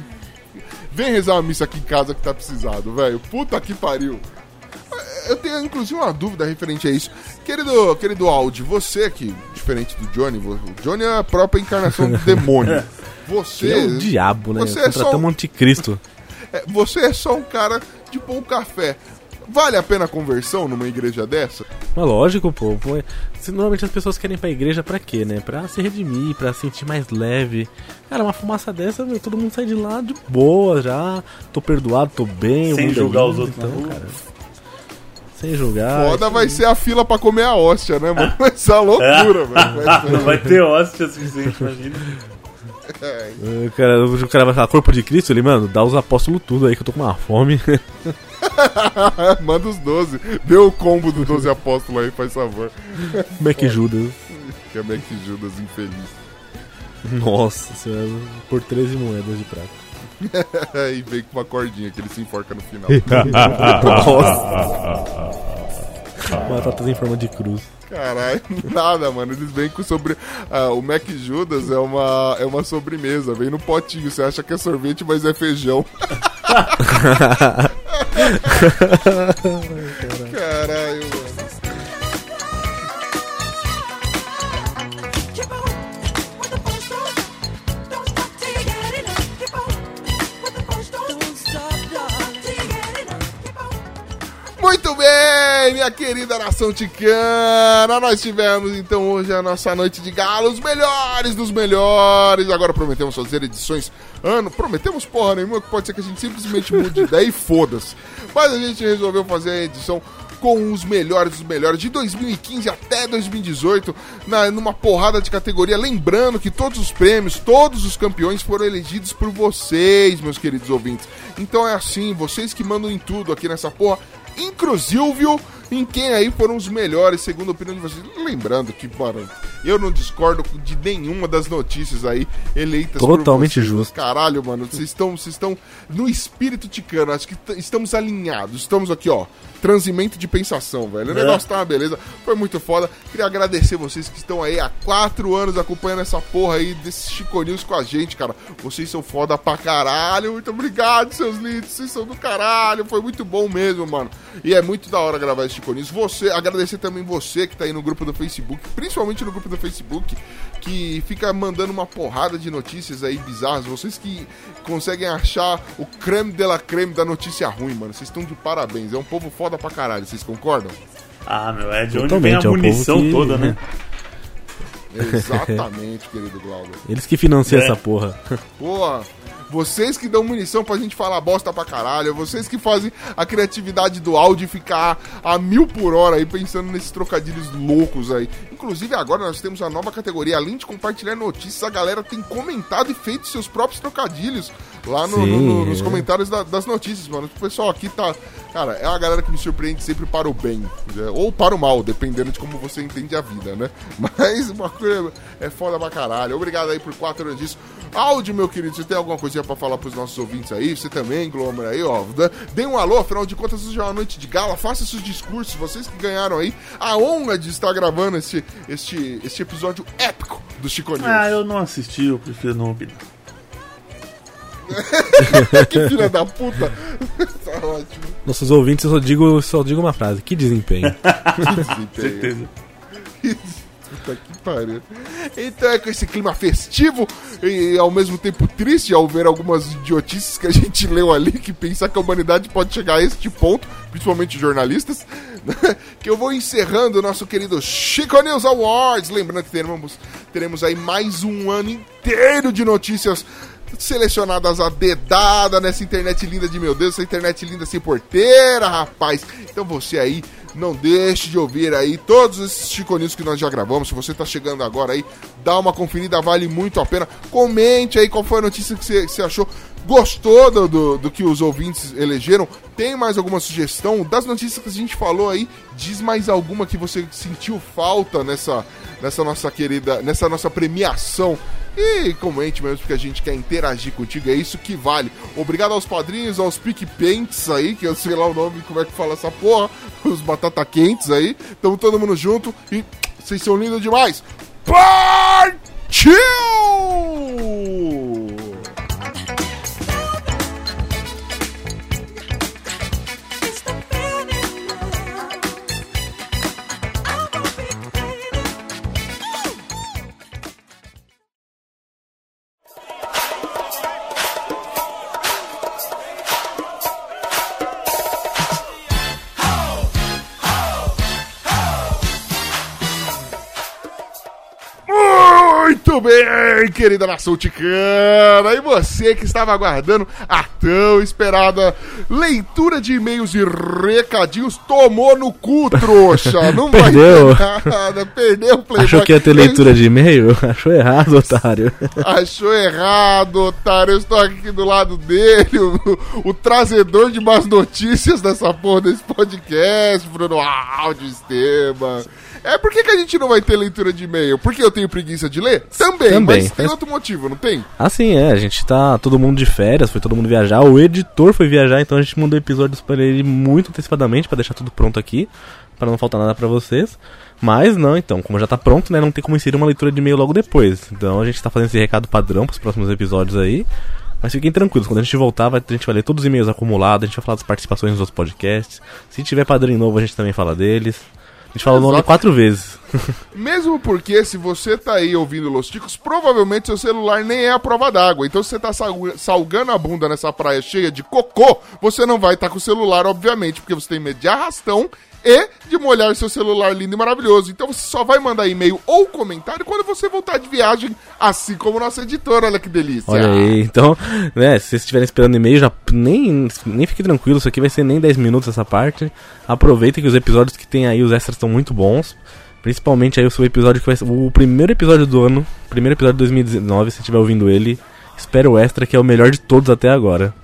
vem rezar uma missa aqui em casa que tá precisado, velho. Puta que pariu. Eu tenho inclusive uma dúvida referente a isso. Querido, querido Aldi, você que, diferente do Johnny, o Johnny é a própria encarnação do demônio. Você, É o diabo, né? Você é Contra só um- um anticristo. é, você é só um cara de bom café. Vale a pena a conversão numa igreja dessa? Mas lógico, pô. pô, se normalmente as pessoas querem ir pra igreja pra quê, né? Pra se redimir, pra se sentir mais leve. Cara, uma fumaça dessa, meu, todo mundo sai de lá de boa já. Tô perdoado, tô bem. Sem mundo é julgar lindo, os outros Então, rua. cara. Sem julgar. Foda vai ser a fila pra comer a hóstia, né, mano? Vai ser uma loucura, velho. Vai ser- Não vai ter hóstia suficiente, imagina. O cara, o cara vai falar, corpo de Cristo, ele, mano, dá os apóstolos tudo aí que eu tô com uma fome. Manda os 12. Vê o combo do 12 apóstolos aí, faz favor. Como é que Judas? Que é Mac Judas infeliz. Nossa senhora, por 13 moedas de prata. e vem com uma cordinha que ele se enforca no final. Nossa! Batatas em forma de cruz. Caralho, nada, mano. Eles vêm com sobre. ah, o Mac Judas é uma, é uma sobremesa. Vem no potinho. Você acha que é sorvete, mas é feijão. Caralho, bem, minha querida nação ticana. Nós tivemos então hoje a nossa noite de gala, os melhores dos melhores. Agora prometemos fazer edições ano. Prometemos porra nenhuma, que pode ser que a gente simplesmente mude de ideia e foda-se. Mas a gente resolveu fazer a edição com os melhores dos melhores de 2015 até 2018, na, numa porrada de categoria. Lembrando que todos os prêmios, todos os campeões foram elegidos por vocês, meus queridos ouvintes. Então é assim, vocês que mandam em tudo aqui nessa porra inclusive em quem aí foram os melhores, segundo a opinião de vocês. Lembrando que, mano, Eu não discordo de nenhuma das notícias aí eleitas Totalmente vocês. justo. Caralho, mano, vocês estão, vocês estão no espírito ticano. Acho que estamos alinhados. Estamos aqui, ó. Transimento de pensação, velho. O É. negócio tá uma beleza. Foi muito foda. Queria agradecer vocês que estão aí há quatro anos acompanhando essa porra aí desse Chico News com a gente, cara. Vocês são foda pra caralho. Muito obrigado, seus lindos. Vocês são do caralho. Foi muito bom mesmo, mano. E é muito da hora gravar esse Chico News. Você, agradecer também você que tá aí no grupo do Facebook, principalmente no grupo do Facebook, que fica mandando uma porrada de notícias aí bizarras. Vocês que conseguem achar o creme de la creme da notícia ruim, mano. Vocês estão de parabéns. É um povo foda pra caralho. Vocês concordam? Ah, meu, é de onde Totalmente, vem é a povo munição que- toda, né? Exatamente, querido Glauber. Eles que financiam É. essa porra. Porra, vocês que dão munição pra gente falar bosta pra caralho, vocês que fazem a criatividade do áudio ficar a mil por hora aí pensando nesses trocadilhos loucos aí. Inclusive agora nós temos a nova categoria, além de compartilhar notícias, a galera tem comentado e feito seus próprios trocadilhos lá no- no- no- nos comentários da- das notícias, mano. O pessoal aqui tá. Cara, é uma galera que me surpreende sempre para o bem, né? ou para o mal, dependendo de como você entende a vida, né? Mas uma coisa é foda pra caralho. Obrigado aí por quatro anos disso. Áudio, meu querido, você tem alguma coisinha pra falar pros nossos ouvintes aí? Você também, Glomer, aí, ó. Dê- um alô, afinal de contas, hoje é uma noite de gala. Faça seus discursos, vocês que ganharam aí a honra de estar gravando este, este, este episódio épico do Chico News. Ah, eu não assisti, eu prefiro não opinar. que filha da puta! tá ótimo. Nossos ouvintes, eu só digo, só digo uma frase: que desempenho. Que desempenho. Certeza. Puta que pariu. Então é com esse clima festivo e ao mesmo tempo triste ao ver algumas idiotices que a gente leu ali, que pensar que a humanidade pode chegar a este ponto, principalmente jornalistas, que eu vou encerrando o nosso querido Chico News Awards. Lembrando que teremos, teremos aí mais um ano inteiro de notícias selecionadas a dedada nessa internet linda de meu Deus, essa internet linda sem porteira, rapaz. Então você aí, não deixe de ouvir aí todos esses Chico News que nós já gravamos. Se você tá chegando agora aí, dá uma conferida, vale muito a pena. Comente aí qual foi a notícia que você, que você achou. Gostou do, do, do que os ouvintes elegeram? Tem mais alguma sugestão? Das notícias que a gente falou aí, diz mais alguma que você sentiu falta nessa, nessa nossa querida, nessa nossa premiação. E comente mesmo, porque a gente quer interagir contigo, é isso que vale. Obrigado aos padrinhos, aos PicPaints aí, que eu sei lá o nome, como é que fala essa porra, os batata quentes aí. Tamo todo mundo junto e vocês são lindos demais. Partiu! Muito bem, querida nação ticana! E você que estava aguardando a tão esperada leitura de e-mails e recadinhos, tomou no cu, trouxa! Não Perdeu. vai ter nada, perdeu o Playboy. Achou que ia ter leitura de e-mail? Achou errado, otário. Achou errado, otário. Eu estou aqui do lado dele, o, o trazedor de más notícias dessa porra desse podcast, Bruno Áudio Esteban. É, por que, que a gente não vai ter leitura de e-mail? Porque eu tenho preguiça de ler? Também, Também. mas tem outro motivo, não tem? Assim é, a gente tá todo mundo de férias, foi todo mundo viajar. O editor foi viajar, então a gente mandou episódios para ele muito antecipadamente pra deixar tudo pronto aqui, pra não faltar nada pra vocês. Mas não, então, como já tá pronto, né, não tem como inserir uma leitura de e-mail logo depois. Então a gente tá fazendo esse recado padrão pros próximos episódios aí. Mas fiquem tranquilos, quando a gente voltar, vai- a gente vai ler todos os e-mails acumulados, a gente vai falar das participações dos outros podcasts. Se tiver padrinho novo, a gente também fala deles. A gente fala o nome quatro vezes. Mesmo porque, se você tá aí ouvindo Los Ticos, provavelmente seu celular nem é a prova d'água. Então, se você tá salg- salgando a bunda nessa praia cheia de cocô, você não vai estar com o celular, obviamente, porque você tem medo de arrastão e de molhar seu celular lindo e maravilhoso. Então, você só vai mandar e-mail ou comentário quando você voltar de viagem, assim como nosso editor. Olha que delícia. Olha aí, então, né, se vocês estiverem esperando e-mail, já nem, nem fique tranquilo, isso aqui vai ser nem 10 minutos essa parte. Aproveitem que os episódios que tem aí, os extras estão muito bons. Principalmente aí o seu episódio que vai ser o primeiro episódio do ano, primeiro episódio de 2019, se estiver ouvindo ele. Espero o extra, que é o melhor de todos até agora.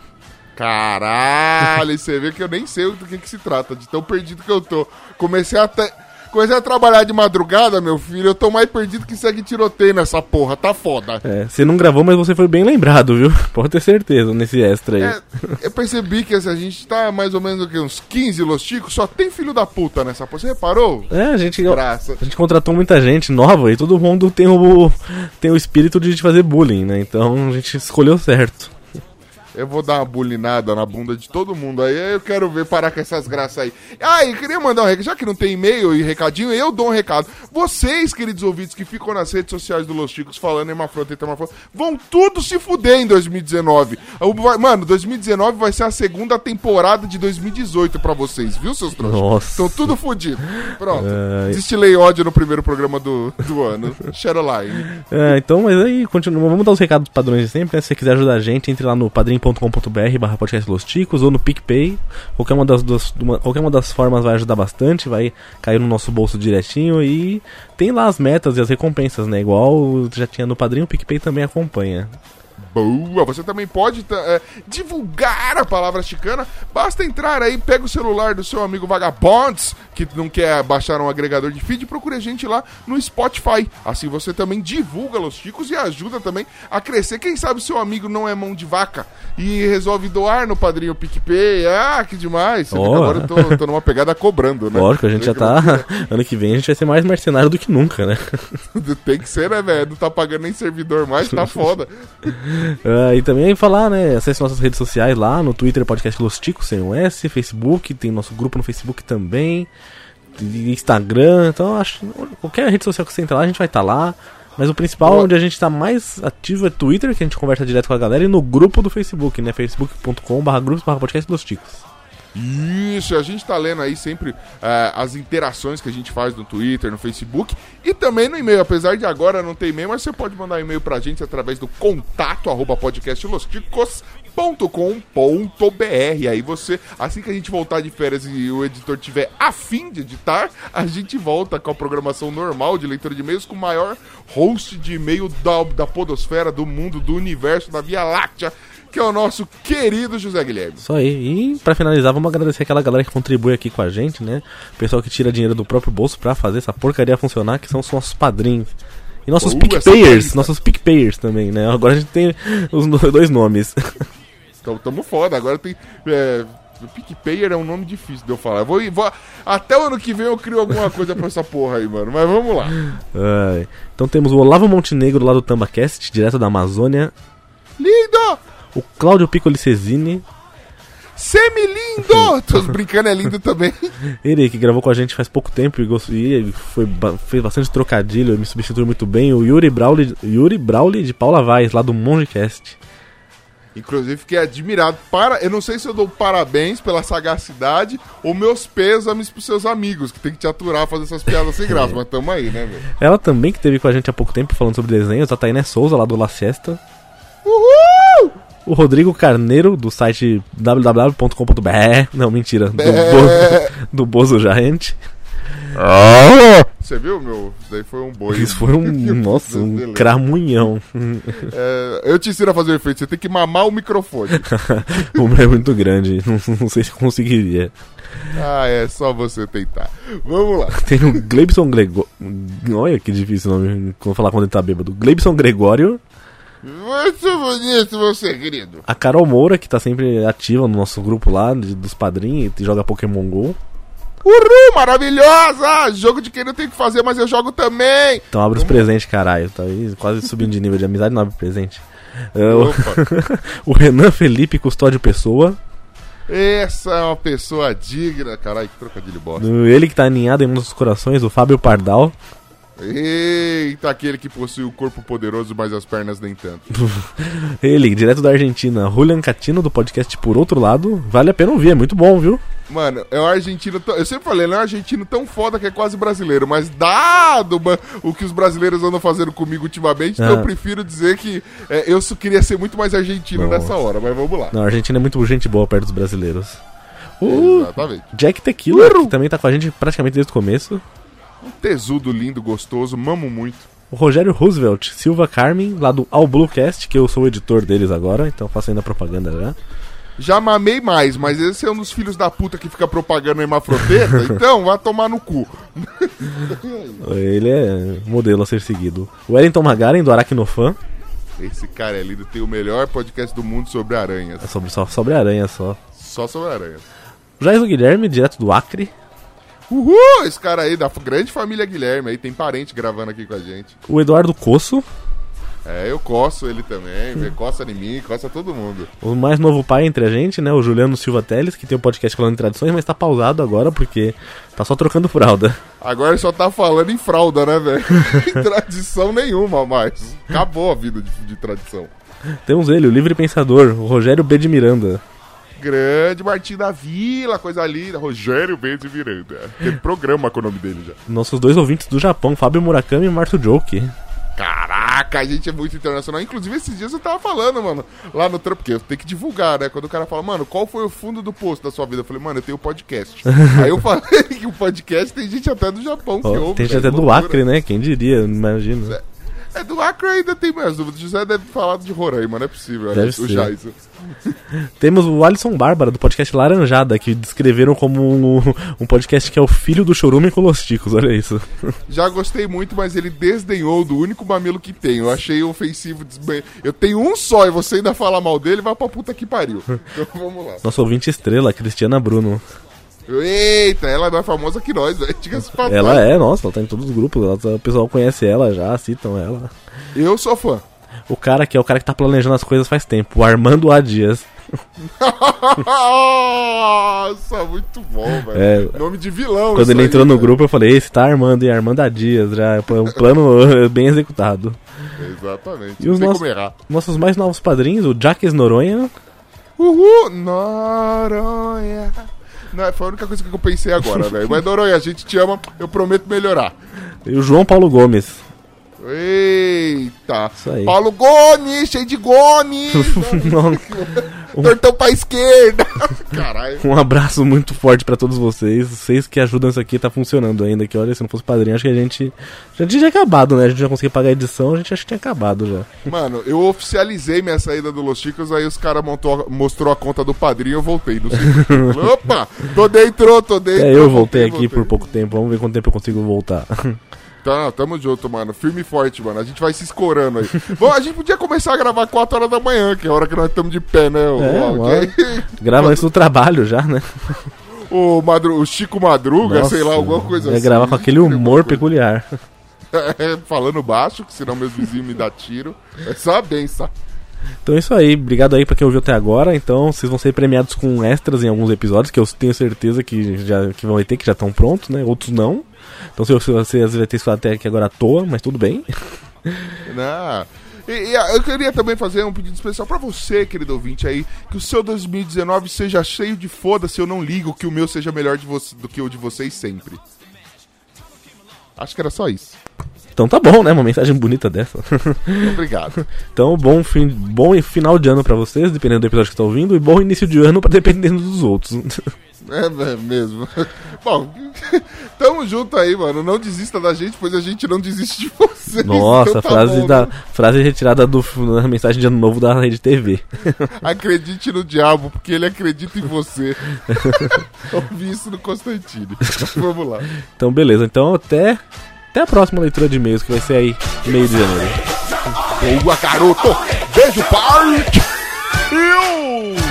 Caralho, você vê que eu nem sei do que, que se trata, de tão perdido que eu tô. Comecei até. Comecei a trabalhar de madrugada, meu filho. Eu tô mais perdido que segue tiroteio nessa porra. Tá foda. É, você não gravou, mas você foi bem lembrado, viu? Pode ter certeza nesse extra aí. É, eu percebi que assim, a gente tá mais ou menos uns 15 Los Chicos, só tem filho da puta nessa porra. Você reparou? É, a gente, Graça. a gente contratou muita gente nova e todo mundo tem o, tem o espírito de te fazer bullying, né? Então a gente escolheu certo. Eu vou dar uma bulinada na bunda de todo mundo aí. Eu quero ver parar com essas graças aí. Ah, e queria mandar um recado. Já que não tem e-mail e recadinho, eu dou um recado. Vocês, queridos ouvintes, que ficam nas redes sociais do Los Chicos falando Emafronta e Tamafronta, vão tudo se fuder em 2019. O- vai- Mano, 2019 vai ser a segunda temporada de 2018 pra vocês, viu, seus trouxas? Nossa. Estão tudo fudido. Pronto. Ai. Destilei ódio no primeiro programa do, do ano. Shareline. É, então, mas aí, continua, vamos dar os recados padrões de sempre, né? Se você quiser ajudar a gente, entre lá no padrim.com.br barra podcast Los Ticos ou no PicPay. Qualquer uma, das duas, uma- qualquer uma das formas vai ajudar bastante, vai cair no nosso bolso direitinho e tem lá as metas e as recompensas, né? Igual já tinha no Padrim, o PicPay também acompanha. Boa! Você também pode é, divulgar a palavra chicana. Basta entrar aí, pega o celular do seu amigo Vagabonds, que não quer baixar um agregador de feed, procure a gente lá no Spotify. Assim você também divulga Los Chicos e ajuda também a crescer. Quem sabe seu amigo não é mão de vaca e resolve doar no padrinho PicPay. Ah, que demais! Você vê que Oh. agora eu tô, tô numa pegada cobrando, né? Lógico, a gente já tá. ano que vem a gente vai ser mais mercenário do que nunca, né? Tem que ser, né, velho? Não tá pagando nem servidor mais, tá foda. Ah, e também falar, né? Acesse nossas redes sociais lá no Twitter, podcast Los Ticos, sem um S, Facebook, tem nosso grupo no Facebook também, Instagram, então acho qualquer rede social que você entrar lá, a gente vai estar lá. Mas o principal, Boa. onde a gente tá mais ativo é Twitter, que a gente conversa direto com a galera, e no grupo do Facebook, né? facebook.com.br grupos podcast Los Ticos. Isso, a gente tá lendo aí sempre eh, as interações que a gente faz no Twitter, no Facebook e também no e-mail. Apesar de agora não ter e-mail, mas você pode mandar e-mail pra gente através do contato arroba podcastlosticos.com.br. Aí você, assim que a gente voltar de férias e o editor tiver afim de editar, a gente volta com a programação normal de leitura de e-mails com o maior host de e-mail da, da podosfera, do mundo, do universo, da Via Láctea, que é o nosso querido José Guilherme. Só aí. E pra finalizar, vamos agradecer aquela galera que contribui aqui com a gente, né? O pessoal que tira dinheiro do próprio bolso pra fazer essa porcaria funcionar, que são os nossos padrinhos. E nossos essa PicPayers, nossos PicPayers também, né? Agora a gente tem os dois nomes. Tamo foda. Agora tem. É, PicPayer é um nome difícil de eu falar. Vou, vou- até o ano que vem eu crio alguma coisa pra essa porra aí, mano. Mas vamos lá. Ai. Então temos o Olavo Montenegro lá do TambaCast, direto da Amazônia. Lindo! O Cláudio Piccoli Cesini, Semi-lindo! Tô brincando, é lindo também. ele que gravou com a gente faz pouco tempo e, gost- e foi, fez bastante trocadilho, me substituiu muito bem. O Yuri Brauli, Yuri Brauli de Paula Vaz, lá do Mongecast. Inclusive, fiquei admirado. Para, eu não sei se eu dou parabéns pela sagacidade ou meus pêsames pros seus amigos, que tem que te aturar fazer essas piadas sem graça. Mas tamo aí, né, velho? Ela também que teve com a gente há pouco tempo falando sobre desenhos, a Tainé Souza lá do La Siesta. Uhul! O Rodrigo Carneiro, do site www.com.br. Não, mentira. Do, É. Bo- do Bozo Giant. Você viu, meu? Isso daí foi um boi. Isso foi um. Nossa, um cramunhão. É, eu te ensino a fazer o efeito. Você tem que mamar o microfone. o meu é muito grande. Não, não sei se conseguiria. ah, é só você tentar. Vamos lá. Tem o Gleibson Gregório. Olha que difícil o nome. Como falar quando ele tá bêbado. Gleibson Gregório. Muito bonito você, querido. A Carol Moura, que tá sempre ativa no nosso grupo lá, dos padrinhos, e joga Pokémon GO. Uhul, maravilhosa! Jogo de quem não tem o que fazer, mas eu jogo também. Então abre os presentes, caralho. Tá aí quase subindo de nível de amizade, não abre presente. É, o Renan Felipe Custódio Pessoa. essa é uma pessoa digna. Caralho, que trocadilho bosta. Ele que tá aninhado em um dos corações, o Fábio Pardal. Eita, aquele que possui o corpo poderoso, mas as pernas nem tanto. Ele, direto da Argentina, Julian Catino, do podcast Por Outro Lado. Vale a pena ouvir, é muito bom, viu? Mano, é um argentino. Eu sempre falei, ele é um argentino tão foda que é quase brasileiro. Mas dado o que os brasileiros andam fazendo comigo ultimamente, então Ah. eu prefiro dizer que é, eu queria ser muito mais argentino Nossa. nessa hora. Mas vamos lá. Não, a Argentina é muito gente boa perto dos brasileiros. O Exatamente. Jack Tequila, que também tá com a gente praticamente desde o começo. Um tesudo lindo, gostoso, mamo muito. O Rogério Roosevelt, Silva Carmen, lá do All Bluecast, que eu sou o editor deles agora, então faço ainda propaganda já. Já mamei mais, mas esse é um dos filhos da puta que fica propagando hermafrodeta, então vai tomar no cu. Ele é modelo a ser seguido. Wellington Magaren, do Aracnofan. Esse cara é lindo, tem o melhor podcast do mundo sobre aranhas. É sobre, só sobre aranha só. Só sobre aranhas. Jaiso Guilherme, direto do Acre. Uhul! Esse cara aí da grande família Guilherme aí, tem parente gravando aqui com a gente. O Eduardo Coço, É, eu coço ele também, vê, coça em mim, coça todo mundo. o mais novo pai entre a gente, né? O Juliano Silva Teles, que tem o podcast falando de tradições, mas tá pausado agora porque tá só trocando fralda. Agora ele só tá falando em fralda, né, velho? Em tradição nenhuma mais. Acabou a vida de, de tradição. Temos ele, o livre pensador, o Rogério B. de Miranda. Grande Martim da Vila, coisa linda. Rogério B. de Miranda. Tem programa com o nome dele já. Nossos dois ouvintes do Japão, Fábio Murakami e Marto Joke. Caraca, a gente é muito internacional. Inclusive, esses dias eu tava falando, mano, lá no trampo, porque eu tenho que divulgar, né? Quando o cara fala, mano, qual foi o fundo do poço da sua vida? Eu falei, mano, eu tenho podcast. Aí eu falei que o podcast tem gente até do Japão que Ó, ouve. tem gente até do. Acre, né? Quem diria, imagina. É do Acre ainda tem mais dúvidas. O José deve falar de Roraima, não é possível. Deve o. Jaiso. Temos o Alisson Bárbara, do podcast Laranjada, que descreveram como um, um podcast que é o filho do Chorume com Los Ticos, olha isso. Já gostei muito, mas ele desdenhou do único mamilo que tem. Eu achei ofensivo. Eu tenho um só e você ainda fala mal dele, vai pra puta que pariu. Então vamos lá. Nosso ouvinte estrela, Cristiana Bruno. Eita, ela é mais famosa que nós, velho. Diga-se passagem. Ela é, nossa, ela tá em todos os grupos, ela tá- o pessoal conhece ela já, citam ela. Eu sou fã. O cara que é o cara que tá planejando as coisas faz tempo, o Armando A. Dias. Nossa, muito bom, velho. É. Nome de vilão. Quando ele aí, entrou no velho. grupo, eu falei, esse tá Armando e Armando A. Dias, já é um plano bem executado. Exatamente. E os nossos, nossos mais novos padrinhos, o Jaques Noronha, Uhul, Noronha. Não, foi a única coisa que eu pensei agora, velho. Mas, Noronha, a gente te ama, eu prometo melhorar. e o João Paulo Gomes. Eita. Isso aí. Paulo Gomes, cheio de Gomes. Tortão pra esquerda. Caralho. Um abraço muito forte pra todos vocês. Vocês que ajudam isso aqui, tá funcionando ainda. Que olha, se não fosse padrinho, acho que a gente. Já tinha acabado, né? A gente já conseguiu pagar a edição, a gente acha que tinha acabado já. Mano, eu oficializei minha saída do Los Chicos, aí os caras mostrou a conta do padrinho eu voltei. No. Opa! Tô dentro, tô dentro. É, eu voltei aqui por pouco tempo. Vamos ver quanto tempo eu consigo voltar. Tá, tamo junto, mano. Firme e forte, mano. A gente vai se escorando aí. Bom, a gente podia começar a gravar 4 horas da manhã, que é a hora que nós estamos de pé, né? O, É, aí. Grava isso no trabalho já, né? o, Madru... o Chico Madruga, sei lá, alguma coisa assim. gravar com aquele humor peculiar. É, falando baixo, que senão meus vizinhos me dão tiro. É só a benção. Então é isso aí, obrigado aí pra quem ouviu até agora. Então vocês vão ser premiados com extras em alguns episódios, que eu tenho certeza que já que vão ter, que já estão prontos, né? Outros não. Então se você às vezes vai ter isso até aqui agora à toa, mas tudo bem. Não. E, e, ah, eu queria também fazer um pedido especial pra você, querido ouvinte aí, que o seu 2019 seja cheio de foda-se, eu não ligo que o meu seja melhor você, do que o de vocês sempre. Acho que era só isso. Então tá bom, né? Uma mensagem bonita dessa. Obrigado. então bom, fim, bom final de ano pra vocês, dependendo do episódio que você tá ouvindo, e bom início de ano pra dependendo dos outros. É, é mesmo. Bom, tamo junto aí, mano. Não desista da gente, pois a gente não desiste de você. Nossa, Então tá frase, bom, da, né? frase retirada do, da mensagem de ano novo da Rede TV. Acredite no diabo, porque ele acredita em você. Ouvi isso no Constantine. Vamos lá. Então beleza, então até, até a próxima leitura de e-mails, que vai ser aí meio de janeiro. Boa, garoto! Beijo, parte! Eu!